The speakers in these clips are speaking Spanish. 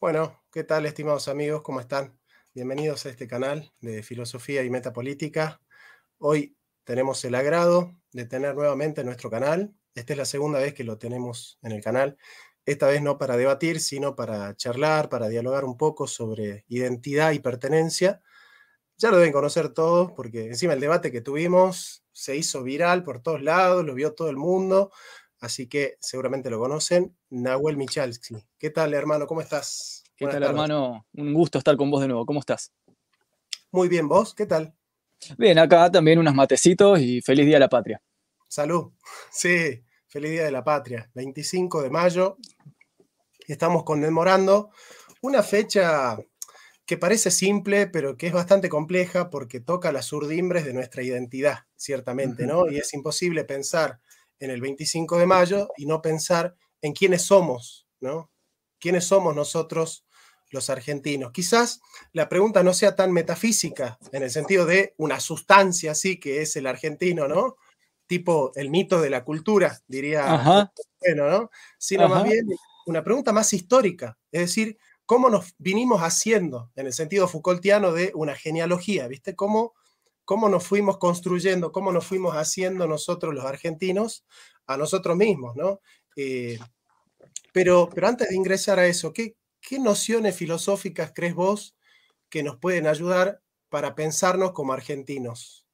Bueno, ¿qué tal, estimados amigos? ¿Cómo están? Bienvenidos a este canal de Filosofía y Metapolítica. Hoy tenemos el agrado de tener nuevamente nuestro canal. Esta es la segunda vez que lo tenemos en el canal. Esta vez no para debatir, sino para charlar, para dialogar un poco sobre identidad y pertenencia. Ya lo deben conocer todos, porque encima el debate que tuvimos se hizo viral por todos lados, lo vio todo el mundo así que seguramente lo conocen, Nahuel Michalski. ¿Qué tal, hermano? ¿Cómo estás? ¿Qué tal, hermano? Un gusto estar con vos de nuevo. ¿Cómo estás? Muy bien, ¿vos? ¿Qué tal? Bien, acá también unos matecitos y feliz Día de la Patria. Salud. Sí, feliz Día de la Patria. 25 de mayo. Estamos conmemorando una fecha que parece simple, pero que es bastante compleja porque toca las urdimbres de nuestra identidad, ciertamente, ¿no? Y es imposible pensar en el 25 de mayo y no pensar en quiénes somos, ¿no? ¿Quiénes somos nosotros los argentinos? Quizás la pregunta no sea tan metafísica en el sentido de una sustancia así que es el argentino, ¿no? Tipo el mito de la cultura, diría bueno, ¿no? Sino más bien una pregunta más histórica, es decir, cómo nos vinimos haciendo en el sentido Foucaultiano de una genealogía, ¿viste? Cómo cómo nos fuimos construyendo, cómo nos fuimos haciendo nosotros los argentinos a nosotros mismos, ¿no? Eh, pero, pero antes de ingresar a eso, ¿qué, ¿qué nociones filosóficas crees vos que nos pueden ayudar para pensarnos como argentinos?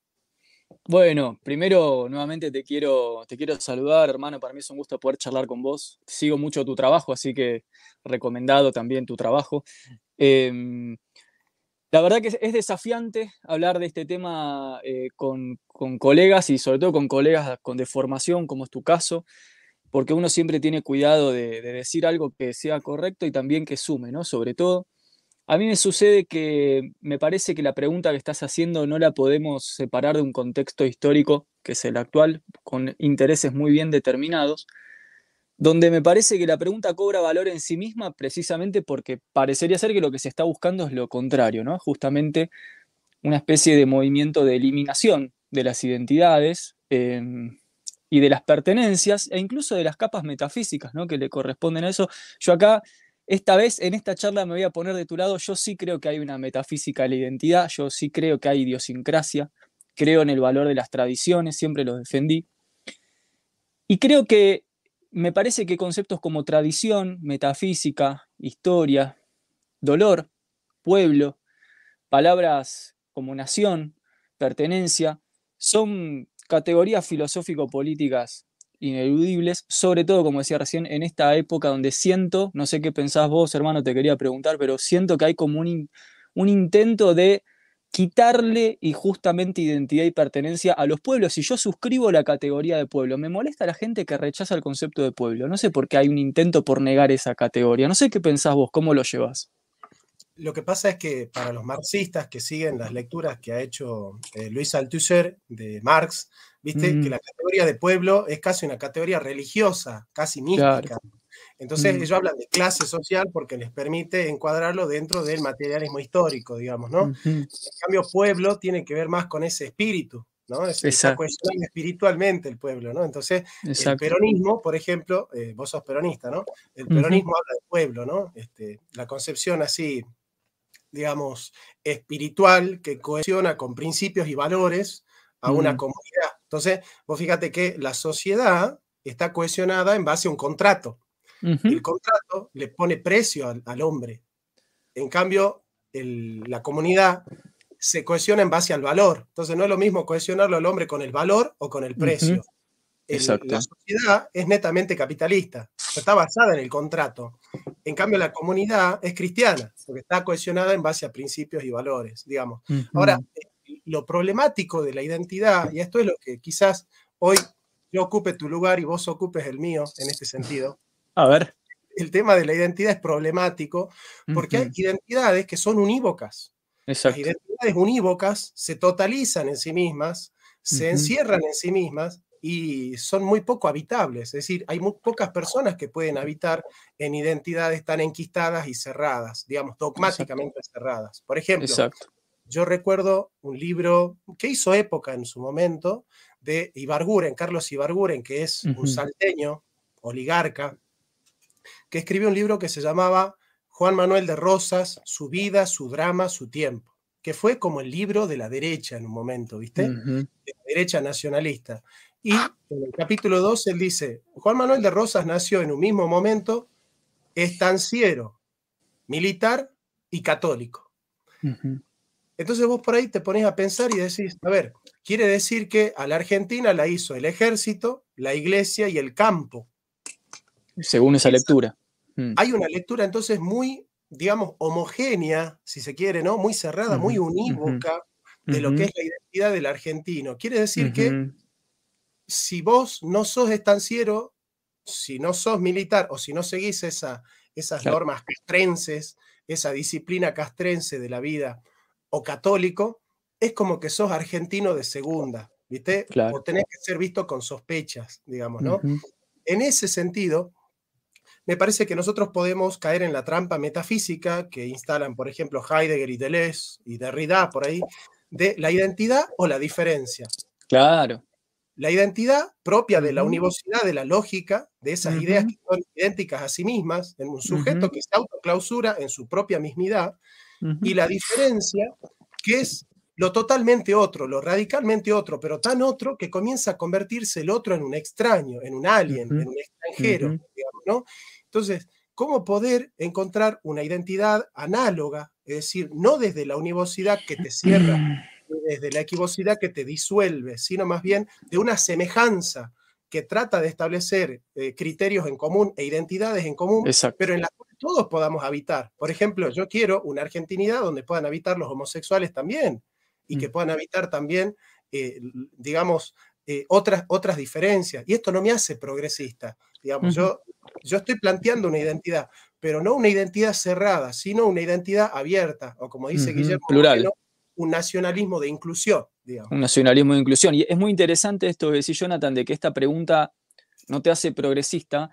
Bueno, primero nuevamente te quiero, te quiero saludar, hermano. Para mí es un gusto poder charlar con vos. Sigo mucho tu trabajo, así que recomendado también tu trabajo. Em, la verdad que es desafiante hablar de este tema eh, con, colegas y sobre todo con colegas con deformación, como es tu caso, porque uno siempre tiene cuidado de, decir algo que sea correcto y también que sume, ¿no? Sobre todo, a mí me sucede que me parece que la pregunta que estás haciendo no la podemos separar de un contexto histórico, que es el actual, con intereses muy bien determinados, donde me parece que la pregunta cobra valor en sí misma precisamente porque parecería ser que lo que se está buscando es lo contrario, ¿no? Justamente una especie de movimiento de eliminación de las identidades em, y de las pertenencias e incluso de las capas metafísicas, ¿no? Que le corresponden a eso. Yo acá, esta vez, en esta charla me voy a poner de tu lado, yo sí creo que hay una metafísica de la identidad, yo sí creo que hay idiosincrasia, creo en el valor de las tradiciones, siempre lo defendí. Y creo que me parece que conceptos como tradición, metafísica, historia, dolor, pueblo, palabras como nación, pertenencia, son categorías filosófico-políticas ineludibles, sobre todo, como decía recién, en esta época donde siento, no sé qué pensás vos, hermano, te quería preguntar, pero siento que hay como un, un intento de quitarle y justamente identidad y pertenencia a los pueblos. Y yo suscribo la categoría de pueblo. Me molesta la gente que rechaza el concepto de pueblo. No sé por qué hay un intento por negar esa categoría. No sé qué pensás vos, cómo lo llevas. Lo que pasa es que para los marxistas que siguen las lecturas que ha hecho eh, Luis Althusser de Marx, viste que mm. la categoría de pueblo es casi una categoría religiosa, casi mística. Entonces mm. ellos hablan de clase social porque les permite encuadrarlo dentro del materialismo histórico, digamos, ¿no? En cambio, pueblo tiene que ver más con ese espíritu, ¿no? Es, está espiritualmente el pueblo, ¿no? Entonces, el peronismo, por ejemplo, eh, vos sos peronista, ¿no? El peronismo habla de pueblo, ¿no? Este, la concepción así, digamos, espiritual que cohesiona con principios y valores a una comunidad. Entonces, vos fíjate que la sociedad está cohesionada en base a un contrato. El contrato le pone precio al, hombre. En cambio, la comunidad se cohesiona en base al valor. Entonces no es lo mismo cohesionarlo al hombre con el valor o con el precio. la sociedad es netamente capitalista, está basada en el contrato. En cambio, la comunidad es cristiana, porque está cohesionada en base a principios y valores, digamos. Ahora, lo problemático de la identidad, y esto es lo que quizás hoy yo ocupe tu lugar y vos ocupes el mío en este sentido, a ver. El tema de la identidad es problemático porque hay identidades que son unívocas. Las identidades unívocas se totalizan en sí mismas, se encierran en sí mismas y son muy poco habitables. Es decir, hay muy pocas personas que pueden habitar en identidades tan enquistadas y cerradas, digamos, dogmáticamente cerradas. Por ejemplo, yo recuerdo un libro que hizo época en su momento de Ibarguren, Carlos Ibarguren, que es un salteño, oligarca, que escribió un libro que se llamaba Juan Manuel de Rosas, Su vida, su drama, su tiempo, que fue como el libro de la derecha en un momento, ¿viste? De la derecha nacionalista. Y en el capítulo 2 él dice, Juan Manuel de Rosas nació en un mismo momento estanciero, militar y católico. Entonces vos por ahí te pones a pensar y decís, a ver, quiere decir que a la Argentina la hizo el ejército, la iglesia y el campo. Según esa lectura. Mm. Hay una lectura entonces muy, digamos, homogénea, si se quiere, ¿no? Muy cerrada, muy unívoca de lo que es la identidad del argentino. Quiere decir que si vos no sos estanciero, si no sos militar o si no seguís esa, esas normas castrenses, esa disciplina castrense de la vida o católico, es como que sos argentino de segunda, ¿viste? O tenés que ser visto con sospechas, digamos, ¿no? En ese sentido, me parece que nosotros podemos caer en la trampa metafísica que instalan, por ejemplo, Heidegger y Deleuze y Derrida por ahí, de la identidad o la diferencia. Claro. La identidad propia de la universidad, de la lógica, de esas ideas que son idénticas a sí mismas, en un sujeto que se autoclausura en su propia mismidad, y la diferencia, que es lo totalmente otro, lo radicalmente otro, pero tan otro que comienza a convertirse el otro en un extraño, en un alien, en un extranjero, ¿no? Entonces, ¿cómo poder encontrar una identidad análoga? Es decir, no desde la univocidad que te cierra, desde la equivocidad que te disuelve, sino más bien de una semejanza que trata de establecer eh, criterios en común e identidades en común, pero en las que todos podamos habitar. Por ejemplo, yo quiero una argentinidad donde puedan habitar los homosexuales también y que mm. puedan habitar también, eh, digamos, eh, otras, otras diferencias. Y esto no me hace progresista. Digamos, yo yo estoy planteando una identidad, pero no una identidad cerrada, sino una identidad abierta, o como dice Guillermo, plural. un nacionalismo de inclusión. Digamos. Un nacionalismo de inclusión. Y es muy interesante esto que decís, Jonathan, de que esta pregunta no te hace progresista,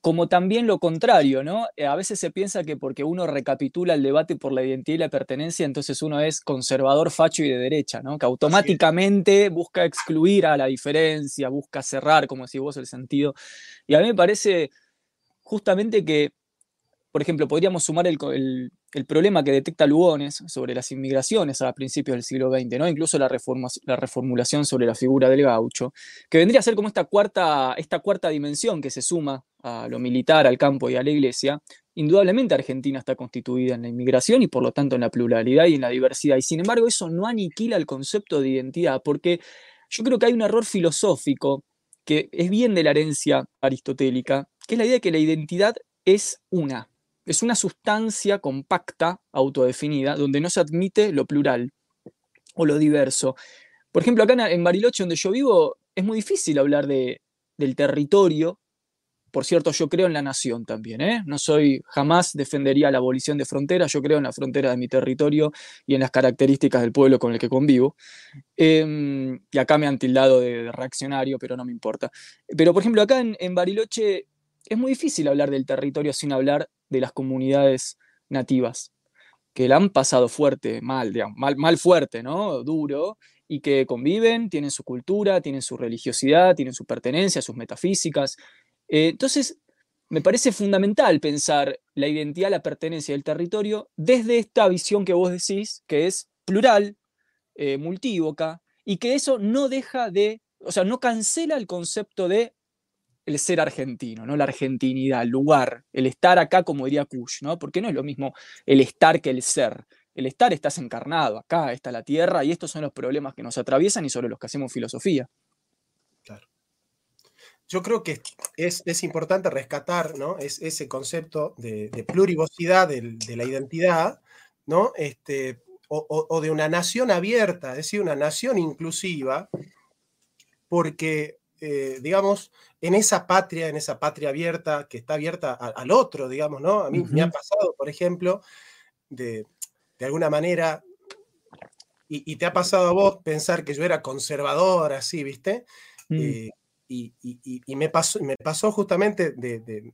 como también lo contrario, ¿no? Eh, a veces se piensa que porque uno recapitula el debate por la identidad y la pertenencia, entonces uno es conservador, facho y de derecha, ¿no? Que automáticamente busca excluir a la diferencia, busca cerrar, como decís vos, el sentido. Y a mí me parece justamente que, por ejemplo, podríamos sumar el, problema que detecta Lugones sobre las inmigraciones a principios del siglo XX, ¿no? incluso la, la reformulación sobre la figura del gaucho, que vendría a ser como esta cuarta, esta cuarta dimensión que se suma a lo militar, al campo y a la iglesia. Indudablemente Argentina está constituida en la inmigración y por lo tanto en la pluralidad y en la diversidad. Y sin embargo eso no aniquila el concepto de identidad, porque yo creo que hay un error filosófico que es bien de la herencia aristotélica, que es la idea de que la identidad es una, es una sustancia compacta, autodefinida, donde no se admite lo plural o lo diverso. Por ejemplo, acá en Bariloche, donde yo vivo, es muy difícil hablar de, del territorio por cierto, yo creo en la nación también, ¿eh? No soy, jamás defendería la abolición de fronteras, yo creo en la frontera de mi territorio y en las características del pueblo con el que convivo. Em, y acá me han tildado de, reaccionario, pero no me importa. Pero, por ejemplo, acá en, Bariloche es muy difícil hablar del territorio sin hablar de las comunidades nativas, que la han pasado fuerte, mal, digamos, mal, mal fuerte, ¿no? Duro, y que conviven, tienen su cultura, tienen su religiosidad, tienen su pertenencia, sus metafísicas, eh, entonces, me parece fundamental pensar la identidad, la pertenencia del territorio desde esta visión que vos decís, que es plural, eh, multívoca, y que eso no deja de, o sea, no cancela el concepto de el ser argentino, ¿no? La argentinidad, el lugar, el estar acá, como diría Kush, ¿no? Porque no es lo mismo el estar que el ser. El estar estás encarnado, acá está la tierra, y estos son los problemas que nos atraviesan y sobre los que hacemos filosofía yo creo que es, importante rescatar ¿no? es, ese concepto de, plurivocidad de, la identidad, ¿no? Este, o, de una nación abierta, es decir, una nación inclusiva, porque, eh, digamos, en esa patria, en esa patria abierta, que está abierta al otro, digamos, ¿no? A mí me ha pasado, por ejemplo, de, alguna manera, y, te ha pasado a vos pensar que yo era conservador, así, ¿viste? Mm. Eh, y, me, pasó, me pasó justamente de,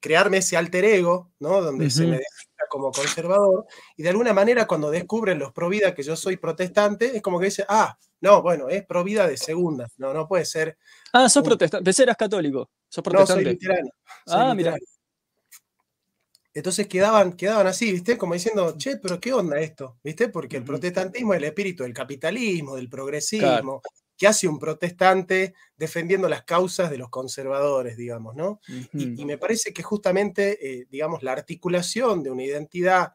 crearme ese alter ego, ¿no? Donde se me como conservador, y de alguna manera cuando descubren los provida que yo soy protestante, es como que dice, ah, no, bueno, es provida de segunda, no, no puede ser. Ah, sos protestante, pensé eras católico, sos protestante. No, soy luterano. ah, mira. Entonces quedaban, quedaban así, ¿viste? Como diciendo, che, pero ¿qué onda esto? ¿Viste? Porque el protestantismo es el espíritu del capitalismo, del progresismo, que hace un protestante defendiendo las causas de los conservadores, digamos, ¿no? y, me parece que justamente, eh, digamos, la articulación de una identidad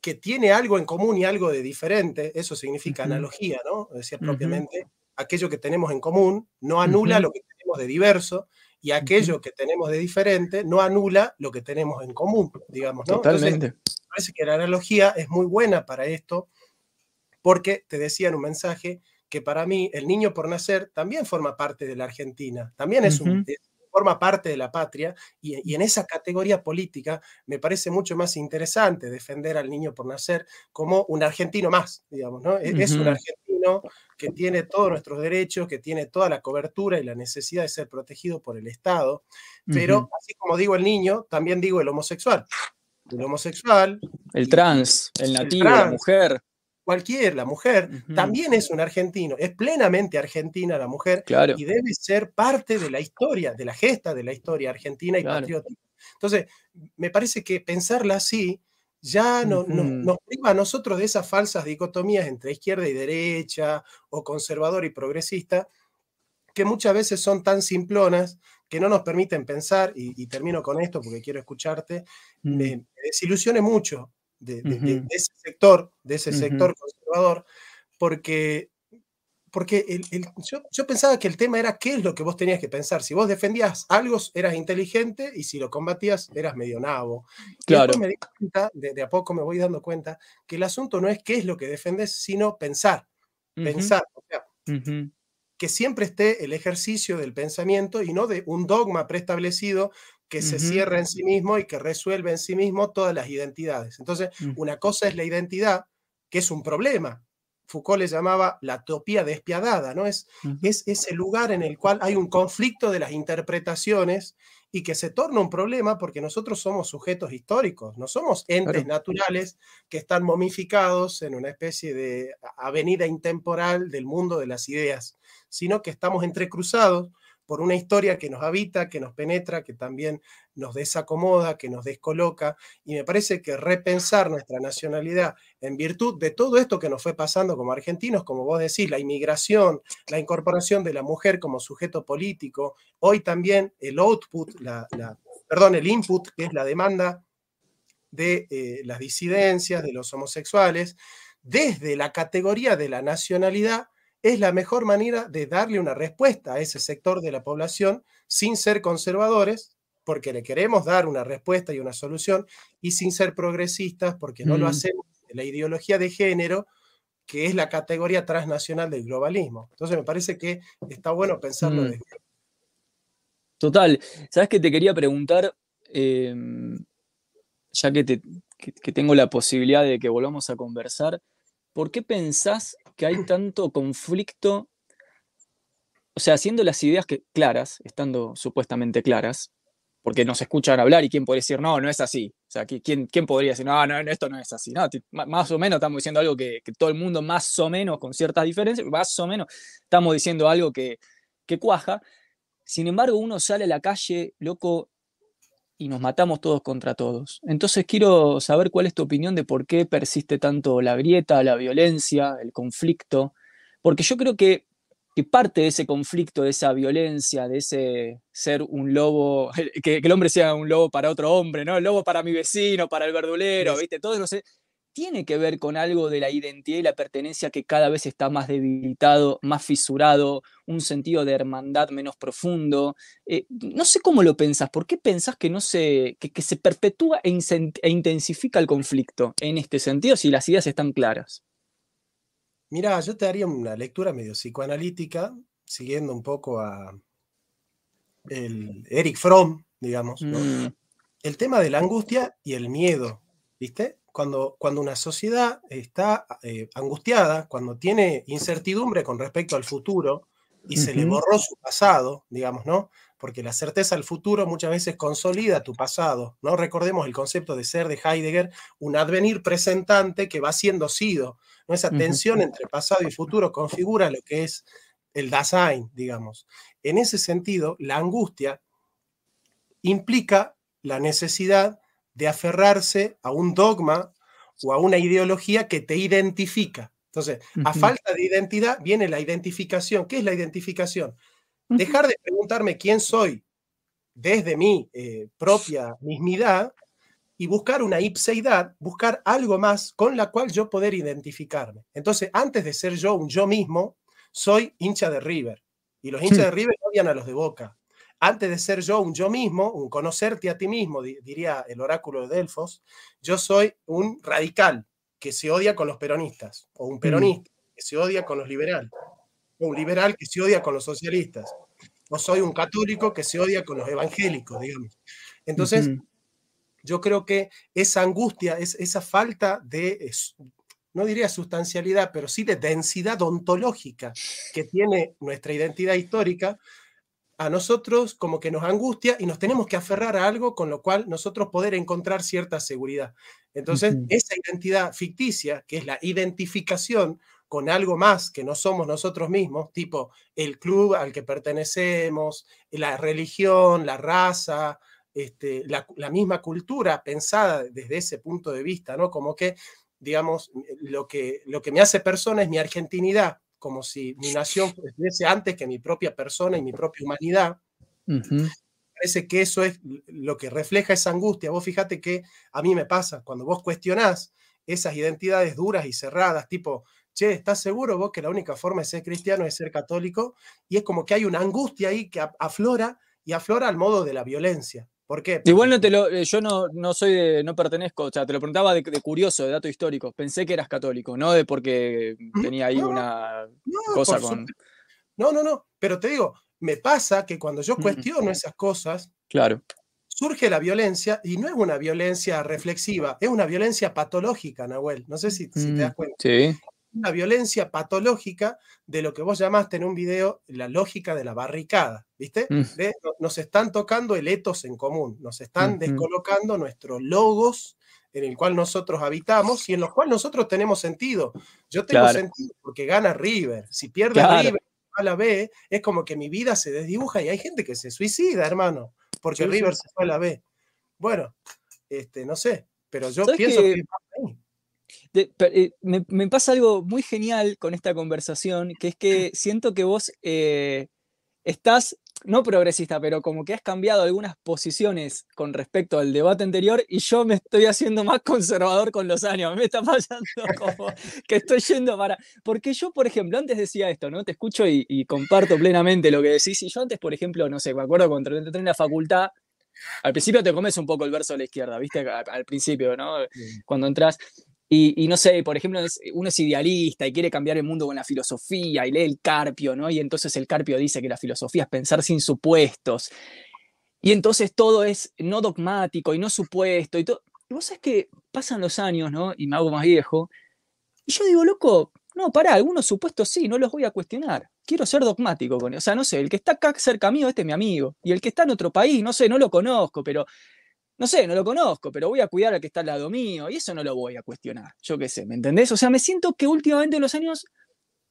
que tiene algo en común y algo de diferente, eso significa analogía, ¿no? Decía propiamente, aquello que tenemos en común no anula lo que tenemos de diverso y aquello que tenemos de diferente no anula lo que tenemos en común, digamos, ¿no? Totalmente. parece que la analogía es muy buena para esto porque te decía en un mensaje que para mí el niño por nacer también forma parte de la Argentina, también es un, forma parte de la patria y, en esa categoría política me parece mucho más interesante defender al niño por nacer como un argentino más, digamos, ¿no? E, es un argentino que tiene todos nuestros derechos, que tiene toda la cobertura y la necesidad de ser protegido por el Estado, pero así como digo el niño, también digo el homosexual. El homosexual. El trans, el nativo, la mujer cualquier, la mujer, también es un argentino, es plenamente argentina la mujer y debe ser parte de la historia, de la gesta de la historia argentina y patriótica. Entonces, me parece que pensarla así ya no, nos priva a nosotros de esas falsas dicotomías entre izquierda y derecha o conservador y progresista, que muchas veces son tan simplonas que no nos permiten pensar, y, termino con esto porque quiero escucharte, me, desilusione mucho de, ese sector, de ese sector conservador, porque, porque yo, pensaba que el tema era qué es lo que vos tenías que pensar. Si vos defendías algo, eras inteligente y si lo combatías, eras medio nabo. Claro. me di cuenta, de, a poco me voy dando cuenta, que el asunto no es qué es lo que defendes, sino pensar. Pensar. que siempre esté el ejercicio del pensamiento y no de un dogma preestablecido que se cierra en sí mismo y que resuelve en sí mismo todas las identidades. Entonces, mm. una cosa es la identidad, que es un problema. Foucault le llamaba la utopía despiadada, ¿no? Es, es ese lugar en el cual hay un conflicto de las interpretaciones y que se torna un problema porque nosotros somos sujetos históricos, no somos entes naturales que están momificados en una especie de avenida intemporal del mundo de las ideas, sino que estamos entrecruzados por una historia que nos habita, que nos penetra, que también nos desacomoda, que nos descoloca, y me parece que repensar nuestra nacionalidad en virtud de todo esto que nos fue pasando como argentinos, como vos decís, la inmigración, la incorporación de la mujer como sujeto político, hoy también el output, la, perdón, el input, que es la demanda de eh, las disidencias, de los homosexuales, desde la categoría de la nacionalidad, es la mejor manera de darle una respuesta a ese sector de la población sin ser conservadores, porque le queremos dar una respuesta y una solución, y sin ser progresistas, porque no lo mm. hacemos la ideología de género, que es la categoría transnacional del globalismo. Entonces me parece que está bueno pensarlo mm. Total. ¿Sabes que te quería preguntar? Em, ya que, que tengo la posibilidad de que volvamos a conversar, ¿por qué pensás que hay tanto conflicto? O sea, haciendo las ideas que, claras, estando supuestamente claras, porque nos escuchan hablar y quién puede decir, no, no es así. O sea, ¿quién, quién podría decir, no, no, esto no es así? No, más o menos estamos diciendo algo que, todo el mundo más o menos, con ciertas diferencias, más o menos estamos diciendo algo que, que cuaja. Sin embargo, uno sale a la calle, loco, y nos matamos todos contra todos. Entonces quiero saber cuál es tu opinión de por qué persiste tanto la grieta, la violencia, el conflicto, porque yo creo que, que parte de ese conflicto, de esa violencia, de ese ser un lobo, que, el hombre sea un lobo para otro hombre, ¿no? El lobo para mi vecino, para el verdulero, ¿viste? Todos los tiene que ver con algo de la identidad y la pertenencia que cada vez está más debilitado, más fisurado, un sentido de hermandad menos profundo. Eh, no sé cómo lo pensás, ¿por qué pensás que, no se, que, se perpetúa e, e, intensifica el conflicto en este sentido si las ideas están claras? Mira, yo te haría una lectura medio psicoanalítica, siguiendo un poco a el Eric Fromm, digamos, mm. el tema de la angustia y el miedo, ¿viste? Cuando, cuando una sociedad está eh, angustiada, cuando tiene incertidumbre con respecto al futuro y se le borró su pasado, digamos, ¿no? Porque la certeza del futuro muchas veces consolida tu pasado, ¿no? Recordemos el concepto de ser de Heidegger, un advenir presentante que va siendo sido, ¿no? Esa tensión entre pasado y futuro configura lo que es el Dasein, digamos. En ese sentido, la angustia implica la necesidad de aferrarse a un dogma o a una ideología que te identifica. Entonces, a falta de identidad viene la identificación. ¿Qué es la identificación? Dejar de preguntarme quién soy desde mi eh, propia mismidad y buscar una ipseidad, buscar algo más con la cual yo poder identificarme. Entonces, antes de ser yo un yo mismo, soy hincha de River. Y los hinchas de River odian a los de Boca. Antes de ser yo un yo mismo, un conocerte a ti mismo, diría el oráculo de Delfos, yo soy un radical que se odia con los peronistas, o un mm. peronista que se odia con los liberales, o un liberal que se odia con los socialistas, o soy un católico que se odia con los evangélicos, digamos. Entonces, yo creo que esa angustia, es, esa falta de, no diría sustancialidad, pero sí de densidad ontológica que tiene nuestra identidad histórica, a nosotros como que nos angustia y nos tenemos que aferrar a algo con lo cual nosotros poder encontrar cierta seguridad. Entonces, esa identidad ficticia, que es la identificación con algo más que no somos nosotros mismos, tipo el club al que pertenecemos, la religión, la raza, este, la, misma cultura pensada desde ese punto de vista, ¿no? Como que, digamos, lo que, lo que me hace persona es mi argentinidad, como si mi nación fuese antes que mi propia persona y mi propia humanidad. Parece que eso es lo que refleja esa angustia. Vos fíjate que a mí me pasa, cuando vos cuestionás esas identidades duras y cerradas, tipo, che, ¿estás seguro vos que la única forma de ser cristiano es ser católico? Y es como que hay una angustia ahí que aflora y aflora al modo de la violencia. ¿Por qué? Igual no te lo, eh, yo no, no soy de, no pertenezco, o sea, te lo preguntaba de, curioso, de dato histórico. Pensé que eras católico, no de porque tenía ahí una cosa con. No, no, no. Pero te digo, me pasa que cuando yo cuestiono esas cosas, claro. surge la violencia y no es una violencia reflexiva, es una violencia patológica, Nahuel. No sé si, si te das cuenta. Sí una violencia patológica de lo que vos llamaste en un video la lógica de la barricada, ¿viste? Mm. nos están tocando el etos en común, nos están descolocando nuestros logos en el cual nosotros habitamos y en los cuales nosotros tenemos sentido. Yo tengo sentido porque gana River. Si pierde River a la B, es como que mi vida se desdibuja y hay gente que se suicida, hermano, porque River se fue a la B. Bueno, este, no sé, pero yo pienso que eh, me, pasa algo muy genial con esta conversación, que es que siento que vos eh, estás, no progresista, pero como que has cambiado algunas posiciones con respecto al debate anterior y yo me estoy haciendo más conservador con los años. Me está pasando como que estoy yendo para... Porque yo, por ejemplo, antes decía esto, ¿no? Te escucho y, comparto plenamente lo que decís. Y yo antes, por ejemplo, no sé, me acuerdo cuando entré en la facultad, al principio te comes un poco el verso a la izquierda, ¿viste? Al, principio, ¿no? Cuando entras. Y, no sé, por ejemplo, uno es idealista y quiere cambiar el mundo con la filosofía y lee el Carpio, ¿no? Y entonces el Carpio dice que la filosofía es pensar sin supuestos. Y entonces todo es no dogmático y no supuesto. Y, y vos sabés que pasan los años, ¿no? Y me hago más viejo. Y yo digo, loco, no, pará, algunos supuestos sí, no los voy a cuestionar. Quiero ser dogmático con él. O sea, no sé, el que está acá cerca mío, este es mi amigo. Y el que está en otro país, no sé, no lo conozco, pero no sé, no lo conozco, pero voy a cuidar al que está al lado mío y eso no lo voy a cuestionar. Yo qué sé, ¿me entendés? O sea, me siento que últimamente en los años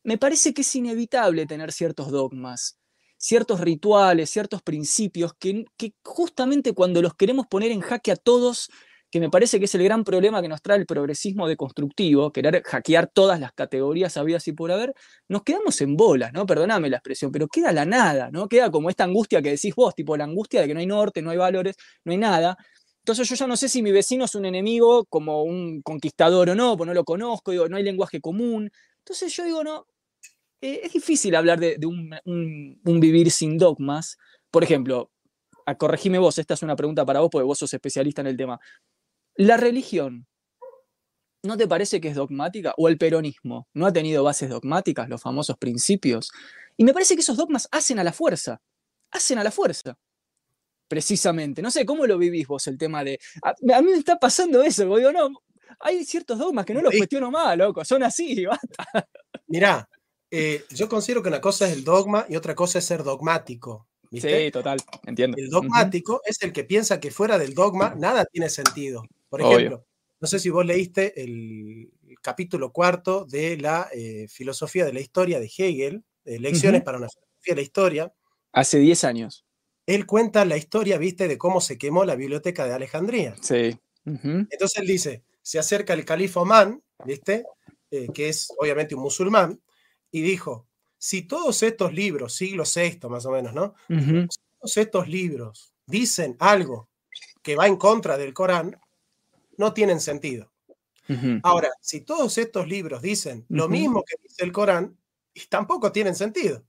me parece que es inevitable tener ciertos dogmas, ciertos rituales, ciertos principios que, que justamente cuando los queremos poner en jaque a todos, que me parece que es el gran problema que nos trae el progresismo deconstructivo, querer hackear todas las categorías habidas y por haber, nos quedamos en bolas, ¿no? Perdóname la expresión, pero queda la nada, ¿no? Queda como esta angustia que decís vos, tipo la angustia de que no hay norte, no hay valores, no hay nada. Entonces yo ya no sé si mi vecino es un enemigo como un conquistador o no, porque no lo conozco, no hay lenguaje común. Entonces yo digo, no, eh, es difícil hablar de, un, vivir sin dogmas. Por ejemplo, a, corregime vos, esta es una pregunta para vos, porque vos sos especialista en el tema. ¿La religión no te parece que es dogmática? ¿O el peronismo no ha tenido bases dogmáticas, los famosos principios? Y me parece que esos dogmas hacen a la fuerza, hacen a la fuerza precisamente. No sé, ¿cómo lo vivís vos el tema de... A, mí me está pasando eso, digo, no, hay ciertos dogmas que no los cuestiono más, loco, son así, basta. Mirá, eh, yo considero que una cosa es el dogma y otra cosa es ser dogmático. Sí, total, entiendo. El dogmático es el que piensa que fuera del dogma nada tiene sentido. Por ejemplo, no sé si vos leíste el capítulo cuarto de la eh, filosofía de la historia de Hegel, Lecciones para una filosofía de la historia. Hace 10 años él cuenta la historia, viste, de cómo se quemó la biblioteca de Alejandría. Sí. Entonces él dice, se acerca el califa Oman, ¿viste? Eh, que es obviamente un musulmán, y dijo, si todos estos libros, siglo VI más o menos, ¿no? Si todos estos libros dicen algo que va en contra del Corán, no tienen sentido. Ahora, si todos estos libros dicen lo mismo que dice el Corán, tampoco tienen sentido.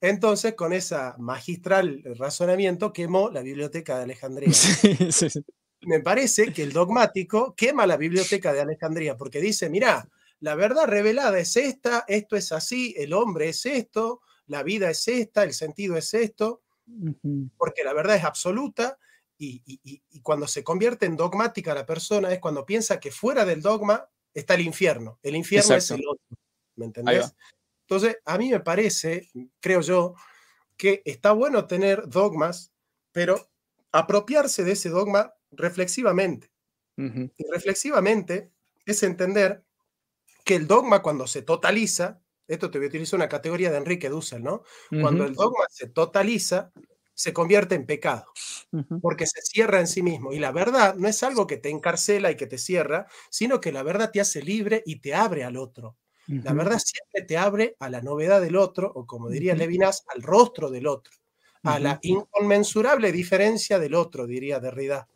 Entonces, con ese magistral razonamiento, quemó la biblioteca de Alejandría. Me parece que el dogmático quema la biblioteca de Alejandría porque dice, mira, la verdad revelada es esta, esto es así, el hombre es esto, la vida es esta, el sentido es esto, porque la verdad es absoluta y, cuando se convierte en dogmática la persona es cuando piensa que fuera del dogma está el infierno, el infierno es el otro, ¿me entendés? Entonces, a mí me parece, creo yo, que está bueno tener dogmas, pero apropiarse de ese dogma reflexivamente. Y reflexivamente es entender que el dogma cuando se totaliza, esto te voy a utilizar una categoría de Enrique Dussel, ¿no? Cuando el dogma se totaliza, se convierte en pecado, porque se cierra en sí mismo. Y la verdad no es algo que te encarcela y que te cierra, sino que la verdad te hace libre y te abre al otro. La verdad siempre te abre a la novedad del otro, o como diría Levinas, al rostro del otro, a la inconmensurable diferencia del otro, diría Derrida.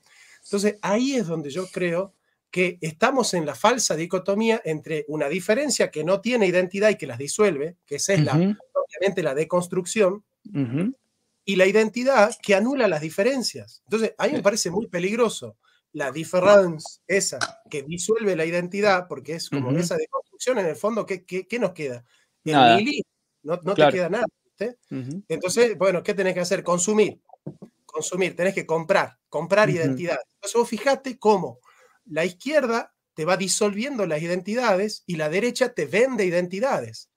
Entonces ahí es donde yo creo que estamos en la falsa dicotomía entre una diferencia que no tiene identidad y que las disuelve, que esa es la, obviamente la deconstrucción, y la identidad que anula las diferencias. Entonces, a mí me parece muy peligroso la diferencia esa que disuelve la identidad, porque es como esa deconstrucción, en el fondo, ¿qué, qué, nos queda? El no, no te queda nada. Entonces, bueno, ¿qué tenés que hacer? Consumir. Consumir, tenés que comprar, comprar identidad. Entonces, vos fijate cómo la izquierda te va disolviendo las identidades y la derecha te vende identidades.